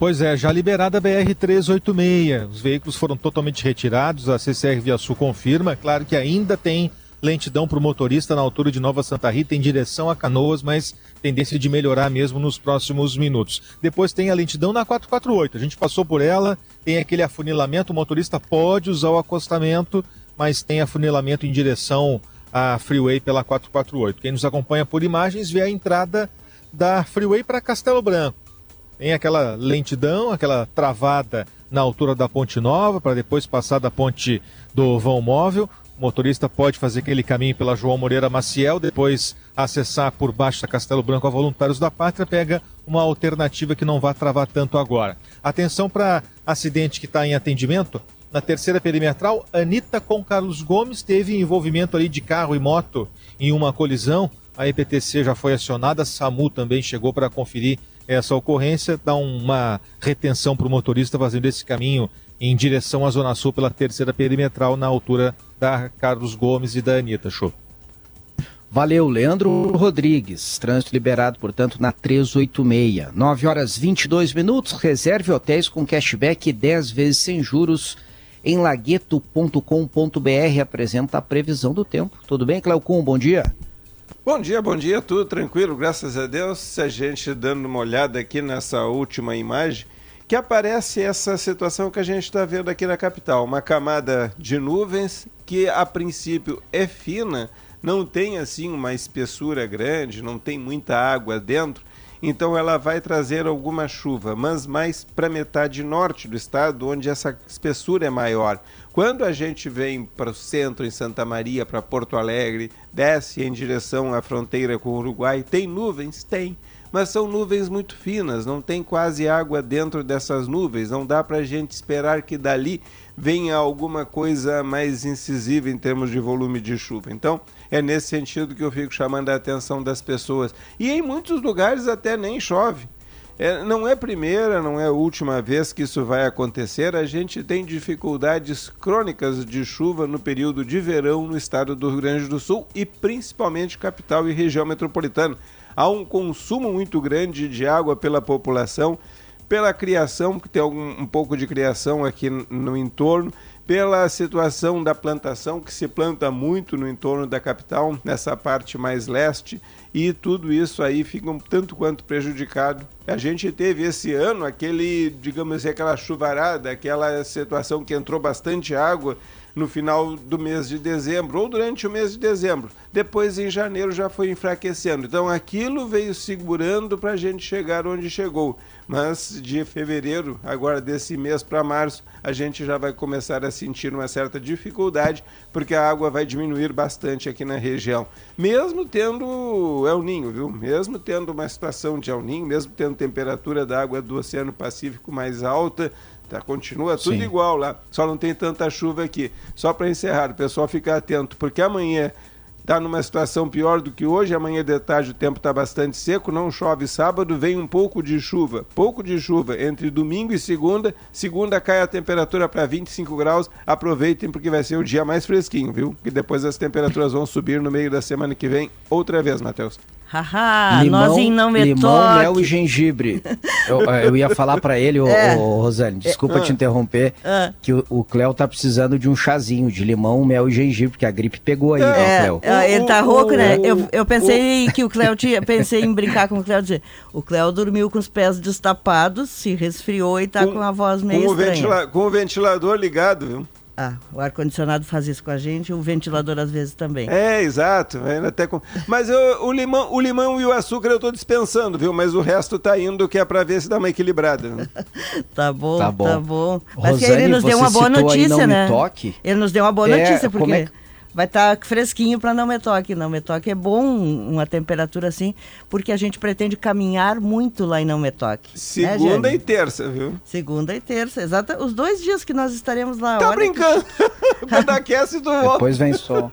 Pois é, já liberada a BR-386. Os veículos foram totalmente retirados, a CCR Via Sul confirma. Claro que ainda tem lentidão para o motorista na altura de Nova Santa Rita em direção a Canoas, mas tendência de melhorar mesmo nos próximos minutos. Depois tem a lentidão na 448. A gente passou por ela, tem aquele afunilamento, o motorista pode usar o acostamento, mas tem afunilamento em direção à Freeway pela 448. Quem nos acompanha por imagens vê a entrada da Freeway para Castelo Branco tem aquela lentidão, aquela travada na altura da Ponte Nova, para depois passar da ponte do vão móvel. O motorista pode fazer aquele caminho pela João Moreira Maciel, depois acessar por baixo da Castelo Branco a Voluntários da Pátria, pega uma alternativa que não vai travar tanto agora. Atenção para acidente que está em atendimento na terceira perimetral, Anitta com Carlos Gomes teve envolvimento ali de carro e moto em uma colisão. A EPTC já foi acionada, a SAMU também chegou para conferir essa ocorrência, dá uma retenção para o motorista fazendo esse caminho em direção à Zona Sul pela terceira perimetral na altura da Carlos Gomes e da Anitta. Show. Valeu, Leandro Rodrigues. Trânsito liberado, portanto, na 386. 9 horas 22 minutos. Reserve hotéis com cashback 10 vezes sem juros em lagueto.com.br. Apresenta a previsão do tempo. Tudo bem, Cleocum? Bom dia. Bom dia, bom dia, tudo tranquilo, graças a Deus. A gente dando uma olhada aqui nessa última imagem, que aparece essa situação que a gente está vendo aqui na capital. Uma camada de nuvens que a princípio é fina, não tem assim uma espessura grande, não tem muita água dentro, então ela vai trazer alguma chuva, mas mais para metade norte do estado, onde essa espessura é maior. Quando a gente vem para o centro, em Santa Maria, para Porto Alegre, desce em direção à fronteira com o Uruguai, tem nuvens? Tem. Mas são nuvens muito finas, não tem quase água dentro dessas nuvens, não dá para a gente esperar que dali venha alguma coisa mais incisiva em termos de volume de chuva. Então, é nesse sentido que eu fico chamando a atenção das pessoas. E em muitos lugares até nem chove. É, não é primeira, não é a última vez que isso vai acontecer. A gente tem dificuldades crônicas de chuva no período de verão no estado do Rio Grande do Sul e principalmente capital e região metropolitana. Há um consumo muito grande de água pela população, pela criação, que tem algum, um pouco de criação aqui no entorno, pela situação da plantação, que se planta muito no entorno da capital, nessa parte mais leste, e tudo isso aí fica um tanto quanto prejudicado. A gente teve esse ano aquele, digamos assim, aquela chuvarada, aquela situação que entrou bastante água no final do mês de dezembro ou durante o mês de dezembro. Depois, em janeiro, já foi enfraquecendo. Então, aquilo veio segurando para a gente chegar onde chegou. Mas de fevereiro, agora desse mês para março, a gente já vai começar a sentir uma certa dificuldade, porque a água vai diminuir bastante aqui na região. Mesmo tendo El Ninho, viu? Mesmo tendo uma situação de El Ninho, mesmo tendo temperatura da água do Oceano Pacífico mais alta, Tá, continua tudo Sim. igual lá, só não tem tanta chuva aqui. Só para encerrar, o pessoal ficar atento, porque amanhã está numa situação pior do que hoje. Amanhã de tarde o tempo está bastante seco, não chove sábado, vem um pouco de chuva. Pouco de chuva entre domingo e segunda. Segunda cai a temperatura para 25 graus. Aproveitem porque vai ser o dia mais fresquinho, viu? Que depois as temperaturas vão subir no meio da semana que vem outra vez, Matheus. Haha, limão, nós em não me Limão, toque. mel e gengibre. Eu, eh, eu ia falar para ele, ô, é. Rosane, desculpa é. te interromper, é. que o, o Cléo tá precisando de um chazinho de limão, mel e gengibre, porque a gripe pegou aí, né, Cléo? É, ele tá rouco, né? Eu, eu pensei que o Cléo tinha, pensei em brincar com o Cléo, dizer, o Cléo dormiu com os pés destapados, se resfriou e tá com, com a voz meio com estranha. O com o ventilador ligado, viu? Ah, o ar-condicionado faz isso com a gente, o ventilador às vezes também. É, exato. até com... Mas eu, o, limão, o limão e o açúcar eu estou dispensando, viu? Mas o resto tá indo, que é para ver se dá uma equilibrada. tá bom, tá bom. Tá bom. Mas Rosane, ele nos deu uma boa notícia, né? Ele nos deu uma boa é, notícia, porque... É vai estar tá fresquinho para não me toque. Não me toque é bom uma temperatura assim, porque a gente pretende caminhar muito lá em não me toque. Né, Segunda né, e terça, viu? Segunda e terça, exato. Os dois dias que nós estaremos lá. Tá brincando? Que... Quando aquece, volta. Depois vem sol.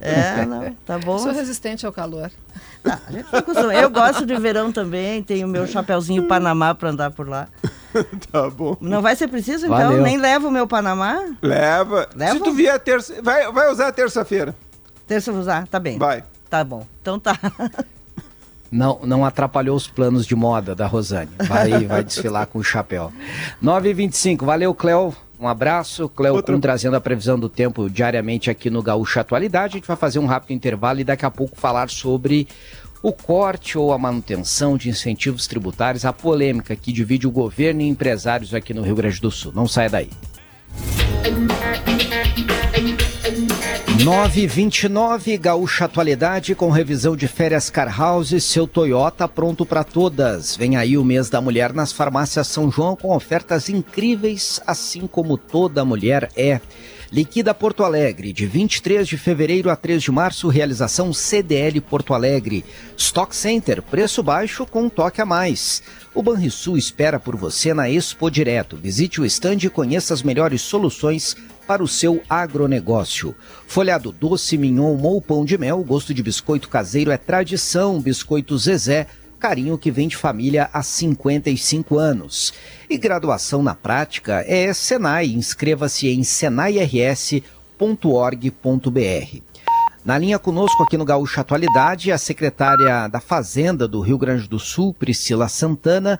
É, não, tá bom. Eu sou resistente ao calor. Tá, eu gosto de verão também, tenho meu chapéuzinho Panamá para andar por lá. tá bom. Não vai ser preciso, então? Valeu. Nem leva o meu Panamá? Leva. Leva. Se tu vier terça. Vai, vai usar terça-feira. Terça vou usar, tá bem. Vai. Tá bom. Então tá. Não, não atrapalhou os planos de moda da Rosane. Vai, vai desfilar com o chapéu. 9h25, valeu, Cléo. Um abraço, Cléo Outro... Kuhn trazendo a previsão do tempo diariamente aqui no Gaúcho Atualidade. A gente vai fazer um rápido intervalo e daqui a pouco falar sobre o corte ou a manutenção de incentivos tributários, a polêmica que divide o governo e empresários aqui no Rio Grande do Sul. Não saia daí. 929 Gaúcha Atualidade com revisão de férias Car House, seu Toyota pronto para todas. Vem aí o mês da mulher nas farmácias São João com ofertas incríveis, assim como toda mulher é. Liquida Porto Alegre, de 23 de fevereiro a 3 de março, realização CDL Porto Alegre. Stock Center, preço baixo com um toque a mais. O Banrisul espera por você na Expo Direto. Visite o estande e conheça as melhores soluções para o seu agronegócio. Folhado doce, mignon ou pão de mel, gosto de biscoito caseiro é tradição. Biscoito Zezé, carinho que vem de família há 55 anos. E graduação na prática é Senai. Inscreva-se em senairs.org.br. Na linha conosco aqui no Gaúcho Atualidade, a secretária da Fazenda do Rio Grande do Sul, Priscila Santana.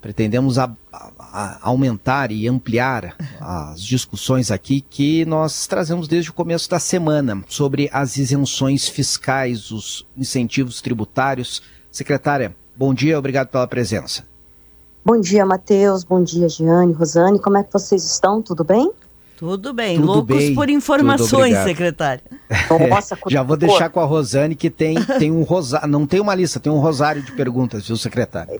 Pretendemos a, a, a aumentar e ampliar as discussões aqui que nós trazemos desde o começo da semana sobre as isenções fiscais, os incentivos tributários. Secretária, bom dia, obrigado pela presença. Bom dia, Matheus. Bom dia, Giane, Rosane. Como é que vocês estão? Tudo bem? Tudo bem. Tudo Loucos bem. por informações, secretário. Nossa, é, já vou deixar com a Rosane que tem, tem um rosário. Não tem uma lista, tem um rosário de perguntas, viu, secretário?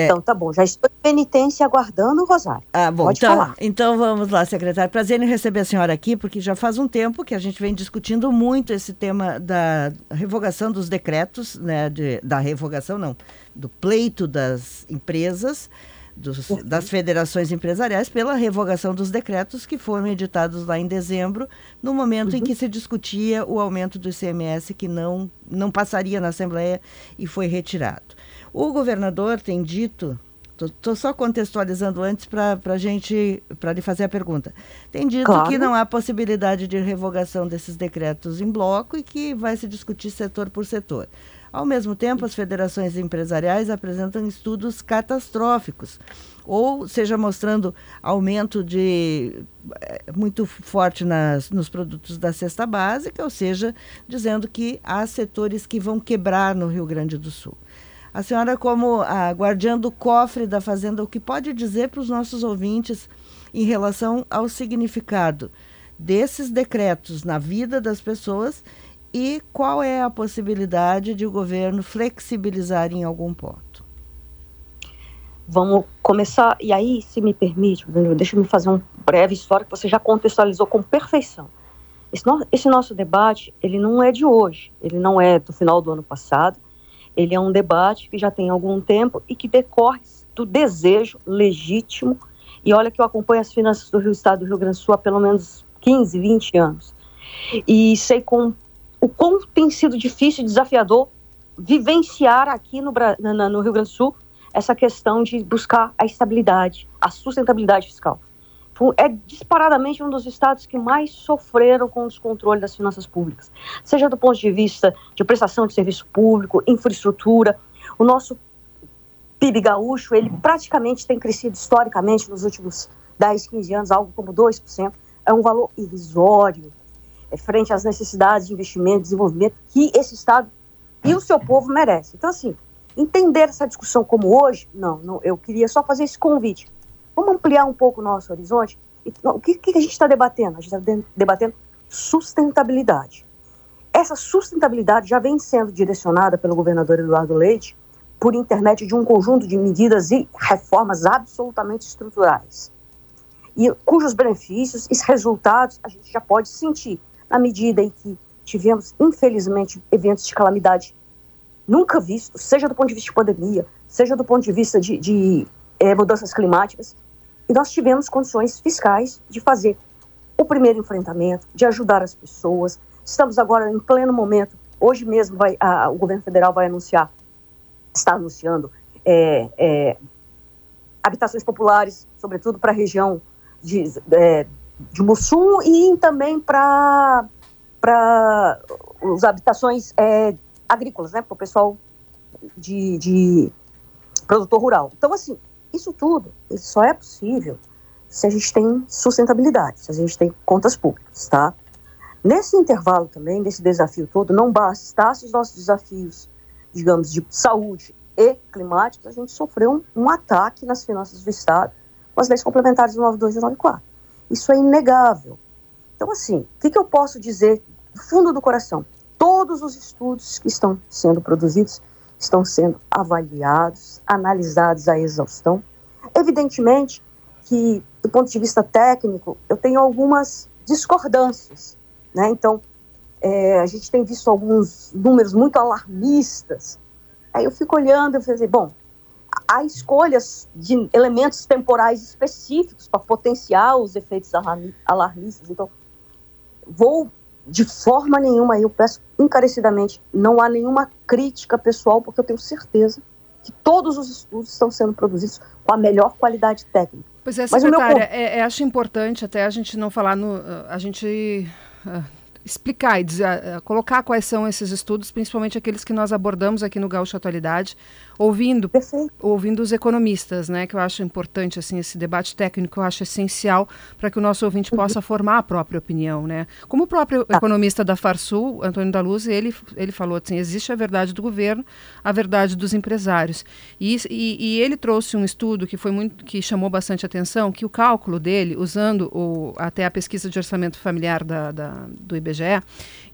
É. Então tá bom, já estou em penitência aguardando o Rosário. Ah, bom, Pode então, falar. então vamos lá, secretário. Prazer em receber a senhora aqui, porque já faz um tempo que a gente vem discutindo muito esse tema da revogação dos decretos, né, de, da revogação não, do pleito das empresas, dos, das federações empresariais pela revogação dos decretos que foram editados lá em dezembro, no momento uhum. em que se discutia o aumento do ICMS que não, não passaria na Assembleia e foi retirado. O governador tem dito, estou só contextualizando antes para a gente, para lhe fazer a pergunta. Tem dito claro. que não há possibilidade de revogação desses decretos em bloco e que vai se discutir setor por setor. Ao mesmo tempo, as federações empresariais apresentam estudos catastróficos, ou seja, mostrando aumento de eh, muito forte nas, nos produtos da cesta básica, ou seja, dizendo que há setores que vão quebrar no Rio Grande do Sul. A senhora, como a guardiã do cofre da Fazenda, o que pode dizer para os nossos ouvintes em relação ao significado desses decretos na vida das pessoas e qual é a possibilidade de o governo flexibilizar em algum ponto? Vamos começar, e aí, se me permite, deixa eu me fazer uma breve história que você já contextualizou com perfeição. Esse, no, esse nosso debate, ele não é de hoje, ele não é do final do ano passado, ele é um debate que já tem algum tempo e que decorre do desejo legítimo. E olha que eu acompanho as finanças do Rio Estado do Rio Grande do Sul há pelo menos 15, 20 anos. E sei com o quão tem sido difícil e desafiador vivenciar aqui no, no Rio Grande do Sul essa questão de buscar a estabilidade, a sustentabilidade fiscal é disparadamente um dos estados que mais sofreram com o descontrole das finanças públicas, seja do ponto de vista de prestação de serviço público, infraestrutura. O nosso PIB gaúcho, ele praticamente tem crescido historicamente nos últimos 10, 15 anos, algo como 2%. É um valor irrisório é, frente às necessidades de investimento, desenvolvimento que esse estado e o seu povo merecem. Então, assim, entender essa discussão como hoje, não, não eu queria só fazer esse convite Vamos ampliar um pouco o nosso horizonte? O que, que a gente está debatendo? A gente está debatendo sustentabilidade. Essa sustentabilidade já vem sendo direcionada pelo governador Eduardo Leite por intermédio de um conjunto de medidas e reformas absolutamente estruturais, e cujos benefícios e resultados a gente já pode sentir na medida em que tivemos, infelizmente, eventos de calamidade nunca vistos, seja do ponto de vista de pandemia, seja do ponto de vista de, de é, mudanças climáticas, e nós tivemos condições fiscais de fazer o primeiro enfrentamento, de ajudar as pessoas. Estamos agora em pleno momento. Hoje mesmo vai, a, o governo federal vai anunciar, está anunciando, é, é, habitações populares, sobretudo para a região de, é, de Mussum e também para as habitações é, agrícolas, né, para o pessoal de, de produtor rural. Então, assim, isso tudo isso só é possível se a gente tem sustentabilidade, se a gente tem contas públicas, tá? Nesse intervalo também, desse desafio todo, não bastasse os nossos desafios, digamos, de saúde e climáticos, a gente sofreu um, um ataque nas finanças do Estado com as leis complementares 92 e 94. Isso é inegável. Então, assim, o que, que eu posso dizer do fundo do coração? Todos os estudos que estão sendo produzidos estão sendo avaliados, analisados à exaustão. Evidentemente que, do ponto de vista técnico, eu tenho algumas discordâncias. Né? Então, é, a gente tem visto alguns números muito alarmistas. Aí eu fico olhando e falei, bom, há escolhas de elementos temporais específicos para potenciar os efeitos alarmistas. Então, vou de forma nenhuma, eu peço encarecidamente, não há nenhuma crítica pessoal, porque eu tenho certeza que todos os estudos estão sendo produzidos com a melhor qualidade técnica. Pois é, secretária, meu... é, é, acho importante até a gente não falar no. A gente. Uh, explicar e dizer, uh, colocar quais são esses estudos, principalmente aqueles que nós abordamos aqui no Gaúcho Atualidade, ouvindo, ouvindo os economistas, né, que eu acho importante assim esse debate técnico, eu acho essencial para que o nosso ouvinte possa uhum. formar a própria opinião, né? Como o próprio ah. economista da Farsul, Antônio da Luz, ele ele falou assim, existe a verdade do governo, a verdade dos empresários. E, e, e ele trouxe um estudo que foi muito que chamou bastante atenção, que o cálculo dele, usando o, até a pesquisa de orçamento familiar da, da do IBGE,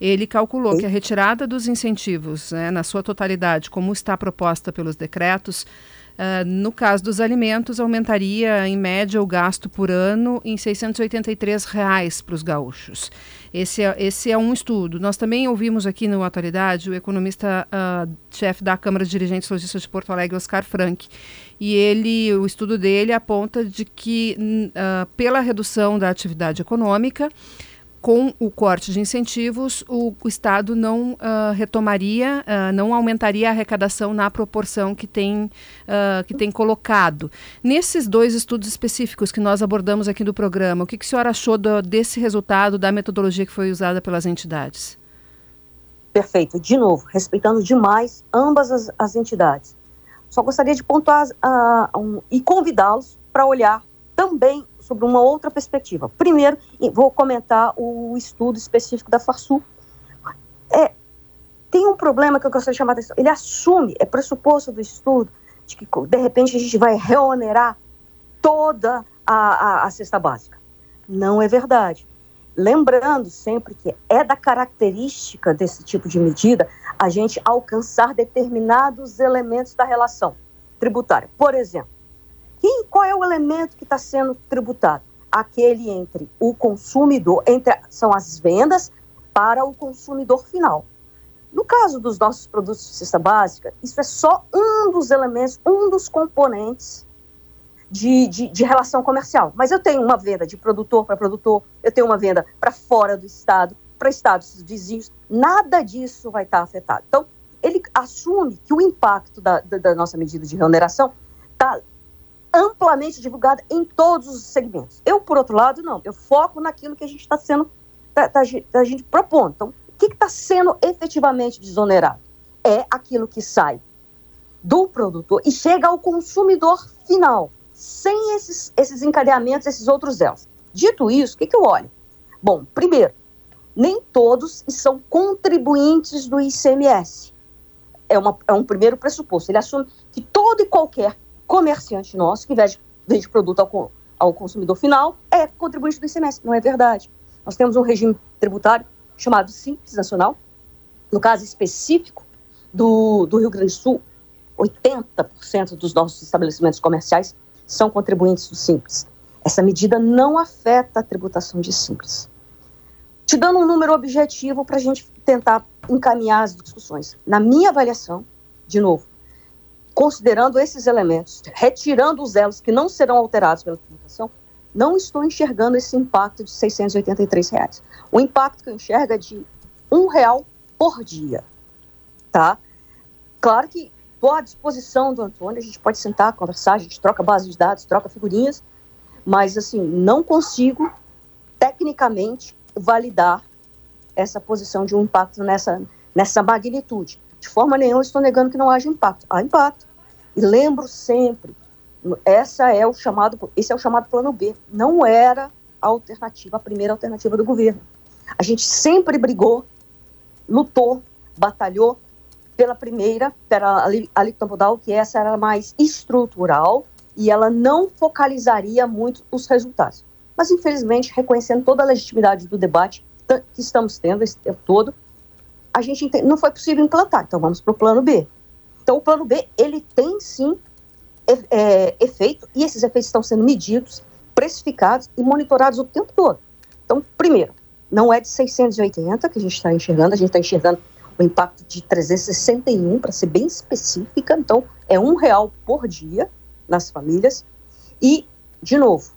ele calculou que a retirada dos incentivos, né, na sua totalidade, como está proposta pelos decretos, uh, no caso dos alimentos, aumentaria em média o gasto por ano em 683 reais para os gaúchos. Esse é, esse é um estudo. Nós também ouvimos aqui no Atualidade o economista-chefe uh, da Câmara de Dirigentes Logistas de Porto Alegre, Oscar Frank, e ele, o estudo dele aponta de que, uh, pela redução da atividade econômica, com o corte de incentivos, o, o Estado não uh, retomaria, uh, não aumentaria a arrecadação na proporção que tem, uh, que tem colocado. Nesses dois estudos específicos que nós abordamos aqui do programa, o que, que a senhora achou do, desse resultado, da metodologia que foi usada pelas entidades? Perfeito. De novo, respeitando demais ambas as, as entidades. Só gostaria de pontuar um, e convidá-los para olhar também sobre uma outra perspectiva. Primeiro, vou comentar o estudo específico da Farsul. É, tem um problema que eu gostaria de chamar a atenção. Ele assume, é pressuposto do estudo, de que de repente a gente vai reonerar toda a, a, a cesta básica. Não é verdade. Lembrando sempre que é da característica desse tipo de medida a gente alcançar determinados elementos da relação tributária. Por exemplo, quem, qual é o elemento que está sendo tributado? Aquele entre o consumidor, entre são as vendas para o consumidor final. No caso dos nossos produtos de cesta básica, isso é só um dos elementos, um dos componentes de, de, de relação comercial. Mas eu tenho uma venda de produtor para produtor, eu tenho uma venda para fora do estado, para estados vizinhos, nada disso vai estar afetado. Então, ele assume que o impacto da, da, da nossa medida de remuneração está amplamente divulgada em todos os segmentos. Eu, por outro lado, não. Eu foco naquilo que a gente está sendo, da, da, da, gente propondo. Então, o que está sendo efetivamente desonerado? É aquilo que sai do produtor e chega ao consumidor final, sem esses, esses encadeamentos, esses outros elos. Dito isso, o que, que eu olho? Bom, primeiro, nem todos são contribuintes do ICMS. É, uma, é um primeiro pressuposto. Ele assume que todo e qualquer comerciante nosso que vende, vende produto ao, ao consumidor final é contribuinte do ICMS. Não é verdade. Nós temos um regime tributário chamado Simples Nacional. No caso específico do, do Rio Grande do Sul, 80% dos nossos estabelecimentos comerciais são contribuintes do Simples. Essa medida não afeta a tributação de Simples. Te dando um número objetivo para a gente tentar encaminhar as discussões. Na minha avaliação, de novo, considerando esses elementos, retirando os elos que não serão alterados pela tributação, não estou enxergando esse impacto de 683 reais. O impacto que eu enxergo é de um real por dia, tá? Claro que estou à disposição do Antônio, a gente pode sentar, conversar, a gente troca base de dados, troca figurinhas, mas assim, não consigo tecnicamente validar essa posição de um impacto nessa, nessa magnitude. De forma nenhuma estou negando que não haja impacto. Há impacto. E lembro sempre, essa é o chamado, esse é o chamado plano B. Não era a alternativa, a primeira alternativa do governo. A gente sempre brigou, lutou, batalhou pela primeira, pela alíquota modal, que essa era mais estrutural e ela não focalizaria muito os resultados. Mas, infelizmente, reconhecendo toda a legitimidade do debate que estamos tendo esse tempo todo, a gente não foi possível implantar. Então vamos para o plano B. Então o plano B ele tem sim é, efeito e esses efeitos estão sendo medidos, precificados e monitorados o tempo todo. Então, primeiro, não é de 680 que a gente está enxergando, a gente está enxergando o impacto de 361, para ser bem específica, então é um real por dia nas famílias. E, de novo,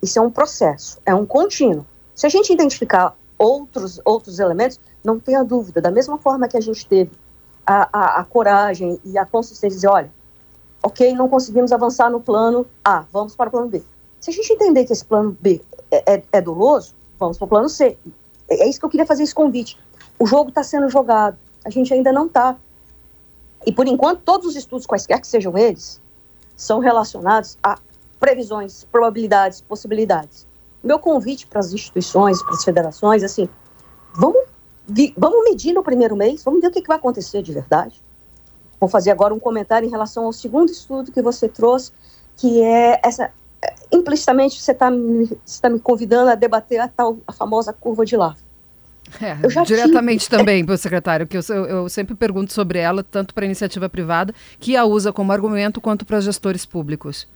isso é um processo, é um contínuo. Se a gente identificar outros, outros elementos, não tenha dúvida, da mesma forma que a gente teve a, a, a coragem e a consistência de dizer, olha, ok, não conseguimos avançar no plano A, vamos para o plano B. Se a gente entender que esse plano B é, é, é doloso, vamos para o plano C. É, é isso que eu queria fazer esse convite. O jogo está sendo jogado, a gente ainda não está. E por enquanto, todos os estudos, quaisquer que sejam eles, são relacionados a previsões, probabilidades, possibilidades. Meu convite para as instituições, para as federações, assim, vamos, vamos medir no primeiro mês, vamos ver o que, que vai acontecer de verdade. Vou fazer agora um comentário em relação ao segundo estudo que você trouxe, que é essa. Implicitamente você está me, tá me convidando a debater a tal a famosa curva de Laffer. É, diretamente tive... também, meu secretário, que eu, eu, eu, sempre pergunto sobre ela, tanto para a iniciativa privada, que a usa como argumento, quanto para gestores públicos.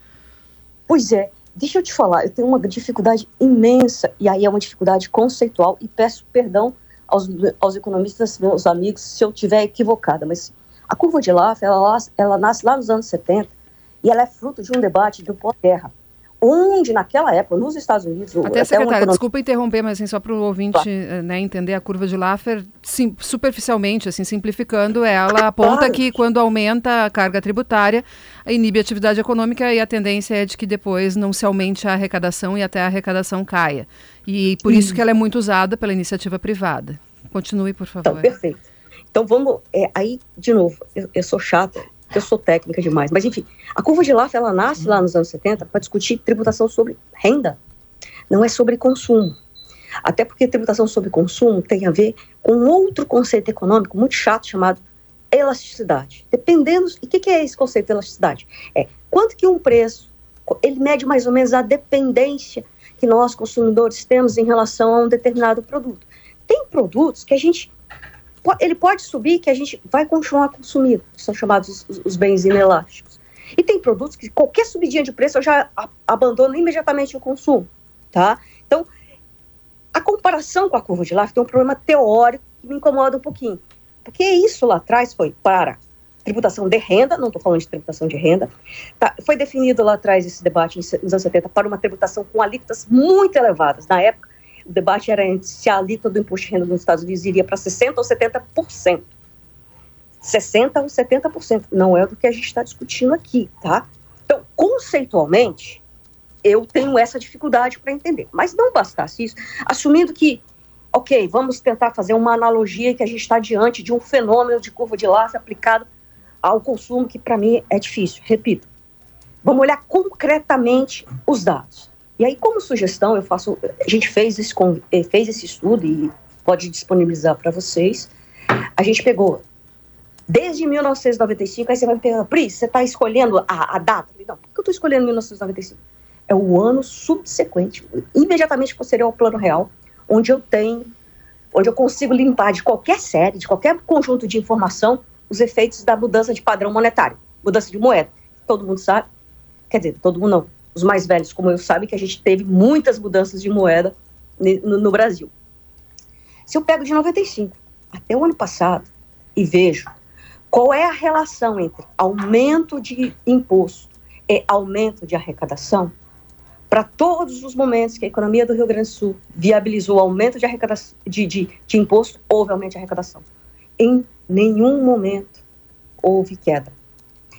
Pois é, deixa eu te falar, eu tenho uma dificuldade imensa, e aí é uma dificuldade conceitual, e peço perdão aos, aos economistas, meus amigos, se eu estiver equivocada, mas a curva de Laffer, ela, ela nasce lá nos anos 70, e ela é fruto de um debate do pós-guerra onde naquela época, nos Estados Unidos... Até, até secretária, desculpa interromper, mas assim, só para o ouvinte claro. né, entender a curva de Laffer, sim, superficialmente, assim, simplificando, ela aponta claro. que quando aumenta a carga tributária, inibe a atividade econômica e a tendência é de que depois não se aumente a arrecadação e até a arrecadação caia. E por isso que ela é muito usada pela iniciativa privada. Continue, por favor. Então, perfeito. Então vamos, é, aí, de novo, eu, eu sou chata, eu sou técnica demais, mas enfim, a curva de Laffer, ela nasce lá nos anos 70 para discutir tributação sobre renda, não é sobre consumo. Até porque tributação sobre consumo tem a ver com outro conceito econômico muito chato chamado elasticidade. Dependendo, e o que, que é esse conceito de elasticidade? É quanto que um preço, ele mede mais ou menos a dependência que nós consumidores temos em relação a um determinado produto. Tem produtos que a gente ele pode subir que a gente vai continuar consumindo, são chamados os, os bens inelásticos. E tem produtos que qualquer subidinha de preço eu já abandono imediatamente o consumo, tá? Então, a comparação com a curva de Laffer tem um problema teórico que me incomoda um pouquinho. Porque isso lá atrás foi para tributação de renda, não estou falando de tributação de renda, tá, foi definido lá atrás esse debate nos anos 70 para uma tributação com alíquotas muito elevadas. Na época, o debate era se a alíquota do imposto de renda nos Estados Unidos iria para 60% ou 70%. 60% ou 70%. Não é do que a gente está discutindo aqui, tá? Então, conceitualmente, eu tenho essa dificuldade para entender. Mas não bastasse isso, assumindo que, ok, vamos tentar fazer uma analogia que a gente está diante de um fenômeno de curva de laço aplicado ao consumo, que para mim é difícil. Repito, vamos olhar concretamente os dados. E aí, como sugestão, eu faço. A gente fez esse, eh, fez esse estudo e pode disponibilizar para vocês. A gente pegou desde 1995, aí você vai me perguntar, Pri, você está escolhendo a, a data? Não, por que eu estou escolhendo 1995? É o ano subsequente, imediatamente posterior ao plano real, onde eu tenho, onde eu consigo limpar de qualquer série, de qualquer conjunto de informação, os efeitos da mudança de padrão monetário, mudança de moeda. Todo mundo sabe, quer dizer, todo mundo não, os mais velhos como eu sabem que a gente teve muitas mudanças de moeda no, no Brasil. Se eu pego de 95 até o ano passado e vejo qual é a relação entre aumento de imposto e aumento de arrecadação, para todos os momentos que a economia do Rio Grande do Sul viabilizou aumento de, arrecadação, de, de, de imposto, houve aumento de arrecadação. Em nenhum momento houve queda.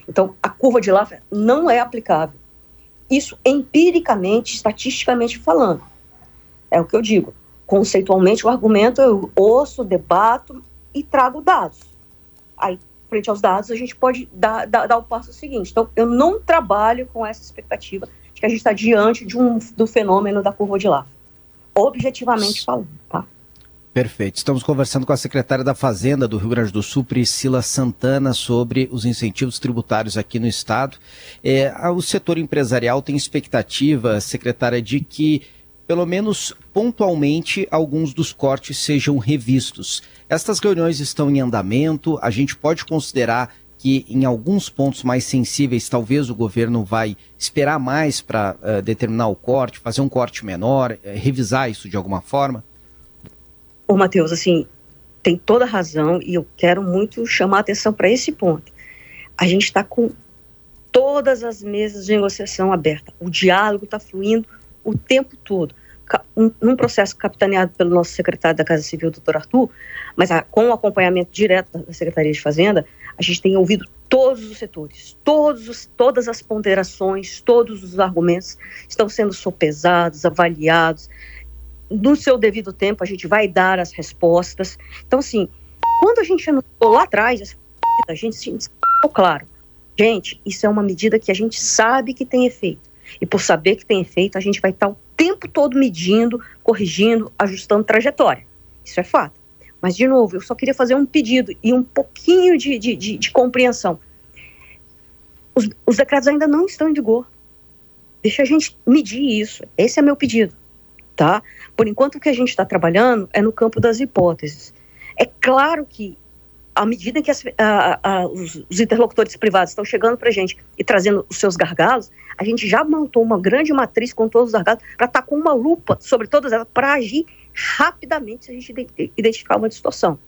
Então, a curva de Laffer não é aplicável isso empiricamente, estatisticamente falando. É o que eu digo. Conceitualmente, o argumento eu ouço, debato e trago dados. Aí, frente aos dados, a gente pode dar, dar, dar o passo seguinte. Então, eu não trabalho com essa expectativa de que a gente está diante de um, do fenômeno da curva de lá. Objetivamente falando, tá? Perfeito. Estamos conversando com a secretária da Fazenda do Rio Grande do Sul, Priscila Santana, sobre os incentivos tributários aqui no estado. É, o setor empresarial tem expectativa, secretária, de que, pelo menos pontualmente, alguns dos cortes sejam revistos. Estas reuniões estão em andamento, a gente pode considerar que em alguns pontos mais sensíveis talvez o governo vai esperar mais para uh, determinar o corte, fazer um corte menor, uh, revisar isso de alguma forma? Ô, Matheus, assim, tem toda razão e eu quero muito chamar a atenção para esse ponto. A gente está com todas as mesas de negociação abertas, o diálogo está fluindo o tempo todo um, num processo capitaneado pelo nosso secretário da Casa Civil, doutor Arthur, mas a, com o acompanhamento direto da Secretaria de Fazenda, a gente tem ouvido todos os setores, todos os, todas as ponderações, todos os argumentos estão sendo sopesados, avaliados. No seu devido tempo, a gente vai dar as respostas. Então, assim, quando a gente anunciou lá atrás, a gente se claro, gente, isso é uma medida que a gente sabe que tem efeito. E por saber que tem efeito, a gente vai estar o tempo todo medindo, corrigindo, ajustando trajetória. Isso é fato. Mas, de novo, eu só queria fazer um pedido e um pouquinho de, de, de, de compreensão. Os, os decretos ainda não estão em vigor. Deixa a gente medir isso. Esse é meu pedido. Tá? Por enquanto, o que a gente está trabalhando é no campo das hipóteses. É claro que à medida que as, a, a, os, os, interlocutores privados estão chegando para a gente e trazendo os seus gargalos, a gente já montou uma grande matriz com todos os gargalos para estar tá com uma lupa sobre todas elas, para agir rapidamente se a gente identificar uma distorção.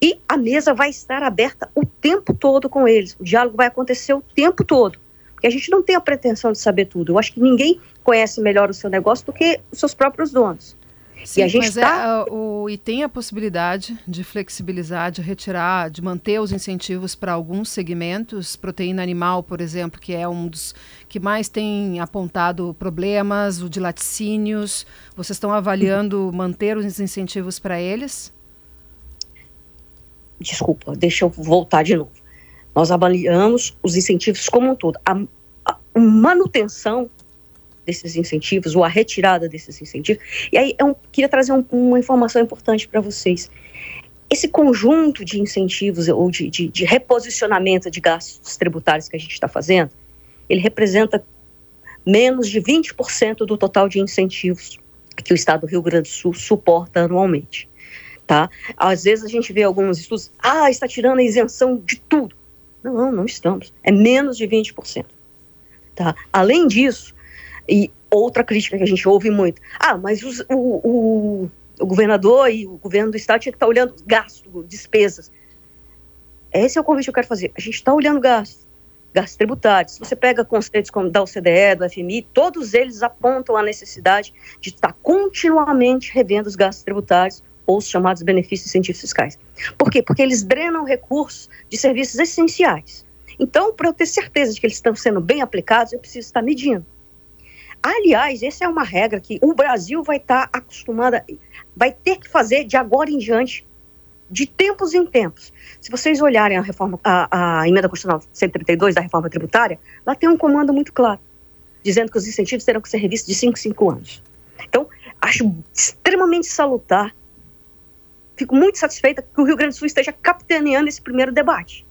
E a mesa vai estar aberta o tempo todo com eles, o diálogo vai acontecer o tempo todo, a gente não tem a pretensão de saber tudo. Eu acho que ninguém conhece melhor o seu negócio do que os seus próprios donos. Sim, e a gente mas tá... é, o, e tem a possibilidade de flexibilizar, de retirar, de manter os incentivos para alguns segmentos, proteína animal, por exemplo, que é um dos que mais tem apontado problemas, o de laticínios. Vocês estão avaliando manter os incentivos para eles? Desculpa, deixa eu voltar de novo. Nós avaliamos os incentivos como um todo. A, a manutenção desses incentivos, ou a retirada desses incentivos. E aí eu queria trazer um, uma informação importante para vocês. Esse conjunto de incentivos ou de, de, de reposicionamento de gastos tributários que a gente está fazendo, ele representa menos de 20% do total de incentivos que o Estado do Rio Grande do Sul suporta anualmente. Tá? Às vezes a gente vê alguns estudos, ah, está tirando a isenção de tudo. Não, não estamos. É menos de 20%. Tá? Além disso, e outra crítica que a gente ouve muito: ah, mas os, o, o, o, governador e o governo do estado tinha que estar olhando gasto, despesas. Esse é o convite que eu quero fazer. A gente está olhando gastos, gastos tributários. Se você pega conceitos como da OCDE, do FMI, todos eles apontam a necessidade de estar continuamente revendo os gastos tributários ou os chamados benefícios e incentivos fiscais. Por quê? Porque eles drenam recursos de serviços essenciais. Então, para eu ter certeza de que eles estão sendo bem aplicados, eu preciso estar medindo. Aliás, essa é uma regra que o Brasil vai estar tá acostumado, vai ter que fazer de agora em diante, de tempos em tempos. Se vocês olharem a reforma, a, a emenda constitucional 132 da reforma tributária, lá tem um comando muito claro, dizendo que os incentivos terão que ser revistos de 5 em 5 anos. Então, acho extremamente salutar, fico muito satisfeita que o Rio Grande do Sul esteja capitaneando esse primeiro debate.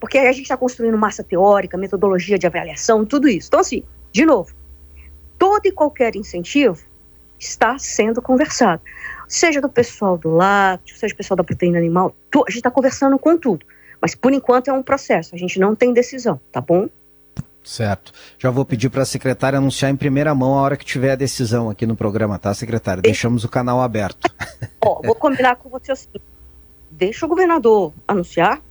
Porque aí a gente está construindo massa teórica, metodologia de avaliação, tudo isso. Então, assim, de novo, todo e qualquer incentivo está sendo conversado. Seja do pessoal do lácteo, seja do pessoal da proteína animal, a gente está conversando com tudo. Mas por enquanto é um processo, a gente não tem decisão, tá bom? Certo. Já vou pedir para a secretária anunciar em primeira mão a hora que tiver a decisão aqui no programa, tá, secretária? Deixamos o canal aberto. Ó, vou combinar com você assim. Deixa o governador anunciar,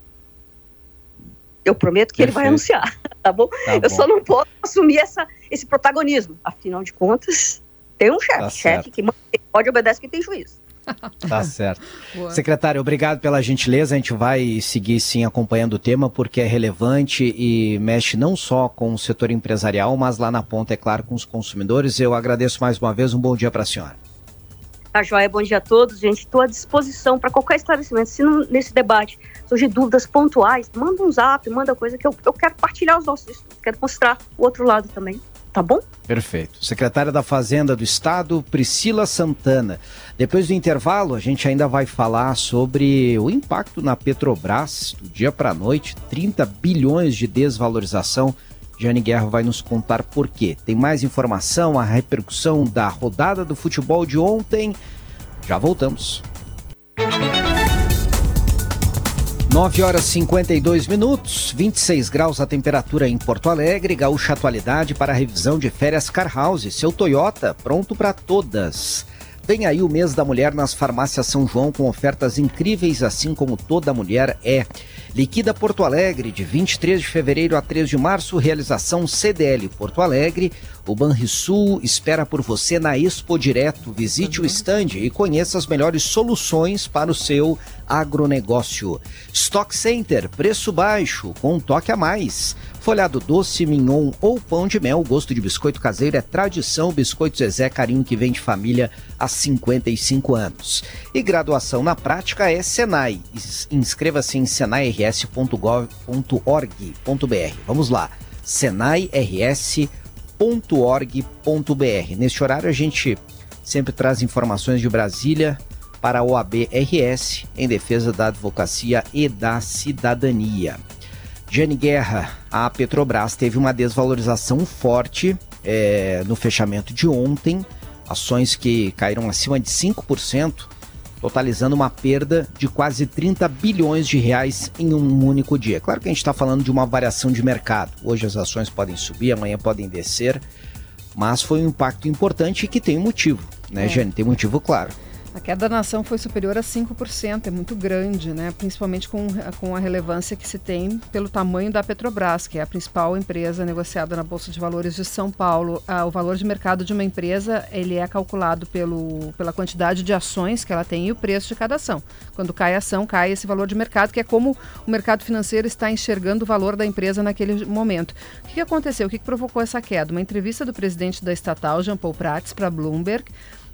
eu prometo que Perfeito. ele vai anunciar, tá bom? Tá eu bom. só não posso assumir essa, esse protagonismo. Afinal de contas, tem um chefe. Tá chefe que pode obedecer quem tem juízo. Tá certo. Boa. Secretário, obrigado pela gentileza. A gente vai seguir sim acompanhando o tema porque é relevante e mexe não só com o setor empresarial, mas lá na ponta, é claro, com os consumidores. Eu agradeço mais uma vez. Um bom dia para a senhora. Tá joia, bom dia a todos, gente. Estou à disposição para qualquer esclarecimento. Se não, nesse debate surgir dúvidas pontuais, manda um zap, manda coisa que eu, eu quero partilhar os nossos estudos, quero mostrar o outro lado também. Tá bom? Perfeito. Secretária da Fazenda do Estado, Priscila Santana. Depois do intervalo, a gente ainda vai falar sobre o impacto na Petrobras do dia para a noite 30 bilhões de desvalorização. Jane Guerra vai nos contar por quê. Tem mais informação, a repercussão da rodada do futebol de ontem. Já voltamos. 9 horas 52 minutos, 26 graus a temperatura em Porto Alegre. Gaúcha Atualidade para a revisão de férias Car House. Seu Toyota, pronto para todas. Vem aí o mês da mulher nas farmácias São João com ofertas incríveis, assim como toda mulher é. Liquida Porto Alegre, de 23 de fevereiro a 3 de março, realização CDL Porto Alegre. O Banrisul espera por você na Expo Direto. Visite uhum. o stand e conheça as melhores soluções para o seu agronegócio. Stock Center, preço baixo, com um toque a mais. Folhado doce, mignon ou pão de mel, gosto de biscoito caseiro é tradição. Biscoito Zezé, carinho que vem de família há 55 anos. E graduação na prática é Senai. Inscreva-se em senairs.gov.org.br. Vamos lá, senairs.org.br. Neste horário a gente sempre traz informações de Brasília para a OAB-RS em defesa da advocacia e da cidadania. Jane Guerra, a Petrobras teve uma desvalorização forte é, no fechamento de ontem, ações que caíram acima de 5%, totalizando uma perda de quase 30 bilhões de reais em um único dia. Claro que a gente está falando de uma variação de mercado. Hoje as ações podem subir, amanhã podem descer, mas foi um impacto importante que tem um motivo, né, é. Jane? Tem motivo claro. A queda da nação foi superior a 5%, é muito grande, né? principalmente com, com a relevância que se tem pelo tamanho da Petrobras, que é a principal empresa negociada na Bolsa de Valores de São Paulo. Ah, o valor de mercado de uma empresa ele é calculado pelo, pela quantidade de ações que ela tem e o preço de cada ação. Quando cai a ação, cai esse valor de mercado, que é como o mercado financeiro está enxergando o valor da empresa naquele momento. O que aconteceu? O que provocou essa queda? Uma entrevista do presidente da estatal, Jean Paul Prats, para Bloomberg,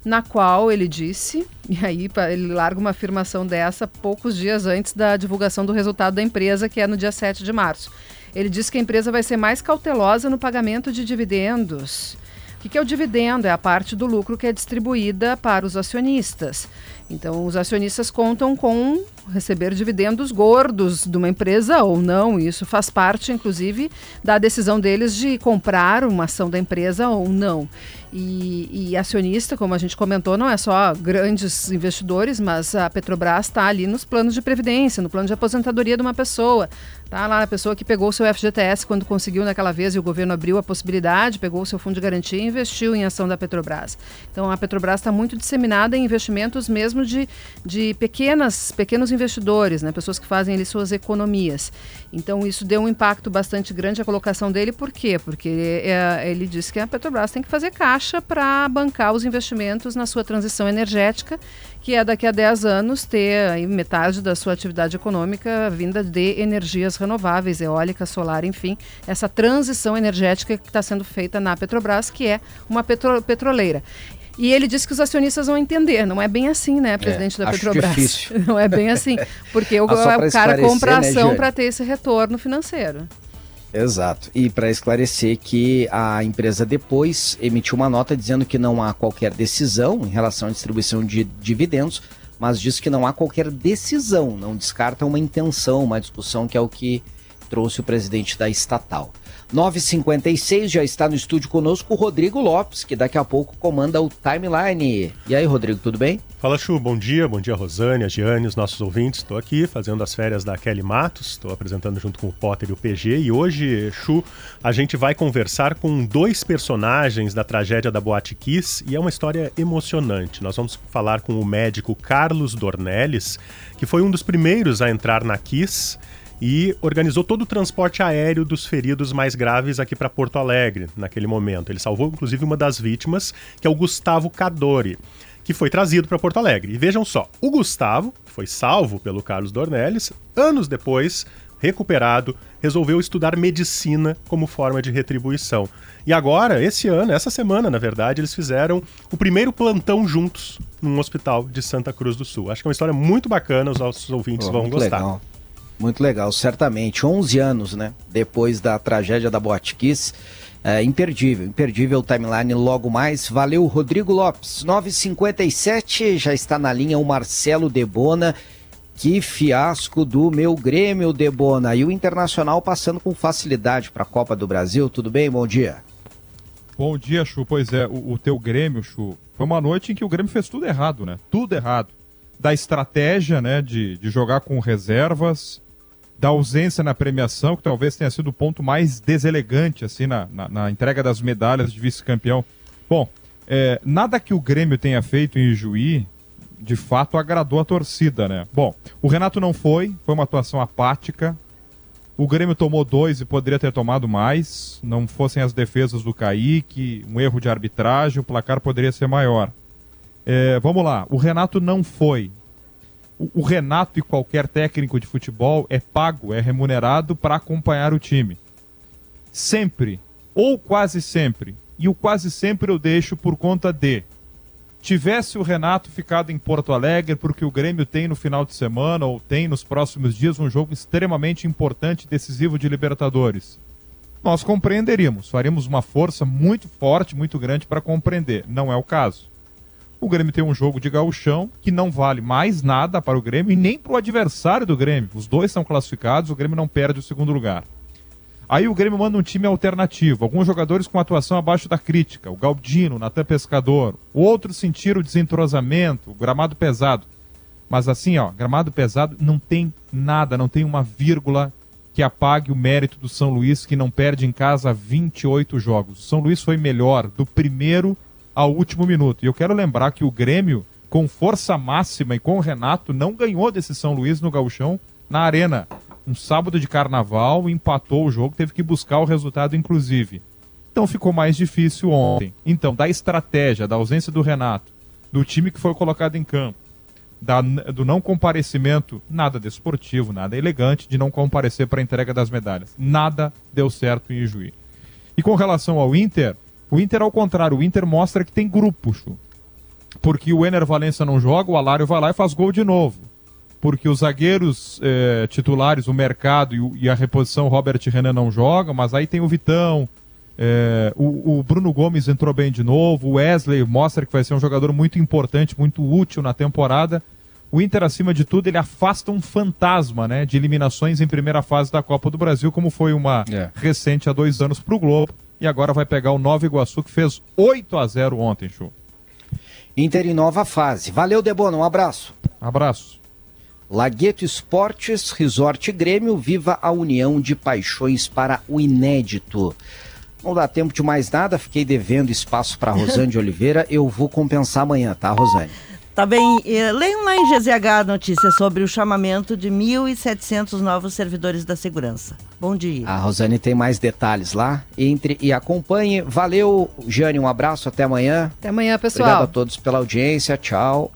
na qual ele disse, e aí ele larga uma afirmação dessa poucos dias antes da divulgação do resultado da empresa, que é no dia 7 de março. Ele disse que a empresa vai ser mais cautelosa no pagamento de dividendos. O que é o dividendo? É a parte do lucro que é distribuída para os acionistas. Então, os acionistas contam com receber dividendos gordos de uma empresa ou não. Isso faz parte, inclusive, da decisão deles de comprar uma ação da empresa ou não. E, e, acionista, como a gente comentou, não é só grandes investidores, mas a Petrobras está ali nos planos de previdência, no plano de aposentadoria de uma pessoa. Tá lá a pessoa que pegou o seu FGTS quando conseguiu naquela vez e o governo abriu a possibilidade, pegou o seu fundo de garantia e investiu em ação da Petrobras. Então a Petrobras está muito disseminada em investimentos mesmo de, de pequenas, pequenos investidores, né? pessoas que fazem ali suas economias. Então isso deu um impacto bastante grande à colocação dele, por quê? Porque é, ele disse que a Petrobras tem que fazer caixa para bancar os investimentos na sua transição energética que é daqui a 10 anos ter metade da sua atividade econômica vinda de energias renováveis, eólica, solar, enfim, essa transição energética que está sendo feita na Petrobras, que é uma petro petroleira. E ele disse que os acionistas vão entender. Não é bem assim, né, presidente é, da Petrobras? Difícil. Não é bem assim. Porque o, o cara compra né, ação né, para ter esse retorno financeiro. Exato. E para esclarecer que a empresa depois emitiu uma nota dizendo que não há qualquer decisão em relação à distribuição de dividendos, mas diz que não há qualquer decisão, não descarta uma intenção, uma discussão que é o que trouxe o presidente da estatal. 9h56 já está no estúdio conosco o Rodrigo Lopes, que daqui a pouco comanda o Timeline. E aí, Rodrigo, tudo bem? Fala, Chu, bom dia, bom dia, Rosane, a Giane, os nossos ouvintes. Estou aqui fazendo as férias da Kelly Matos, estou apresentando junto com o Potter e o PG. E hoje, Chu, a gente vai conversar com dois personagens da tragédia da Boate Kiss e é uma história emocionante. Nós vamos falar com o médico Carlos Dornelles, que foi um dos primeiros a entrar na Kiss e organizou todo o transporte aéreo dos feridos mais graves aqui para Porto Alegre naquele momento. Ele salvou inclusive uma das vítimas, que é o Gustavo Cadori, que foi trazido para Porto Alegre. E vejam só, o Gustavo, que foi salvo pelo Carlos Dornelles, anos depois, recuperado, resolveu estudar medicina como forma de retribuição. E agora, esse ano, essa semana, na verdade, eles fizeram o primeiro plantão juntos num hospital de Santa Cruz do Sul. Acho que é uma história muito bacana, os nossos ouvintes oh, vão gostar. Legal. Muito legal, certamente. 11 anos, né? Depois da tragédia da Boate Kiss. É, imperdível, imperdível timeline logo mais. Valeu, Rodrigo Lopes. 9h57, já está na linha o Marcelo Debona. Que fiasco do meu Grêmio, Debona. E o Internacional passando com facilidade para a Copa do Brasil. Tudo bem? Bom dia. Bom dia, Chu. Pois é, o, o teu Grêmio, Chu, foi uma noite em que o Grêmio fez tudo errado, né? Tudo errado. Da estratégia, né, de, de jogar com reservas, da ausência na premiação, que talvez tenha sido o ponto mais deselegante assim na, na, na entrega das medalhas de vice-campeão. Bom, é, nada que o Grêmio tenha feito em Juí, de fato, agradou a torcida, né? Bom, o Renato não foi, foi uma atuação apática. O Grêmio tomou dois e poderia ter tomado mais. Não fossem as defesas do Kaique, um erro de arbitragem, o placar poderia ser maior. É, vamos lá, o Renato não foi. O, Renato e qualquer técnico de futebol é pago, é remunerado para acompanhar o time. Sempre, ou quase sempre, e o quase sempre eu deixo por conta de tivesse o Renato ficado em Porto Alegre, porque o Grêmio tem no final de semana ou tem nos próximos dias um jogo extremamente importante, decisivo de Libertadores. Nós compreenderíamos, faríamos uma força muito forte, muito grande para compreender. Não é o caso. O Grêmio tem um jogo de gauchão que não vale mais nada para o Grêmio e nem para o adversário do Grêmio. Os dois são classificados, o Grêmio não perde o segundo lugar. Aí o Grêmio manda um time alternativo, alguns jogadores com atuação abaixo da crítica, o Galdino, Natan Pescador, outros sentiram o desentrosamento, o gramado pesado. Mas assim, ó, gramado pesado não tem nada, não tem uma vírgula que apague o mérito do São Luís, que não perde em casa 28 jogos. O São Luís foi melhor do primeiro ao último minuto. E eu quero lembrar que o Grêmio, com força máxima e com o Renato, não ganhou desse São Luís no Gauchão na Arena um sábado de carnaval, empatou o jogo, teve que buscar o resultado, inclusive. Então ficou mais difícil ontem. Então, da estratégia, da ausência do Renato, do time que foi colocado em campo, da, do não comparecimento, nada desportivo, nada elegante de não comparecer para a entrega das medalhas. Nada deu certo em Juiz. E com relação ao Inter, o Inter, ao contrário, o Inter mostra que tem grupo, Chu. Porque o Ener Valência não joga, o Alário vai lá e faz gol de novo porque os zagueiros é, titulares, o mercado e, e, a reposição Robert Renan não jogam, mas aí tem o Vitão, é, o, o, Bruno Gomes entrou bem de novo, o Wesley mostra que vai ser um jogador muito importante, muito útil na temporada. O Inter, acima de tudo, ele afasta um fantasma né, de eliminações em primeira fase da Copa do Brasil, como foi uma é. recente há dois anos para o Globo. E agora vai pegar o Nova Iguaçu, que fez 8 a 0 ontem, Chu. Inter em nova fase. Valeu, Debono, um abraço. Abraço. Lagueto Esportes, Resort Grêmio, viva a união de paixões para o inédito. Não dá tempo de mais nada, fiquei devendo espaço para Rosane de Oliveira, eu vou compensar amanhã, tá, Rosane? Tá bem. Leiam lá em GZH notícias sobre o chamamento de 1.700 novos servidores da segurança. Bom dia. A Rosane tem mais detalhes lá. Entre e acompanhe. Valeu, Jane. Um abraço. Até amanhã. Até amanhã, pessoal. Obrigado a todos pela audiência. Tchau.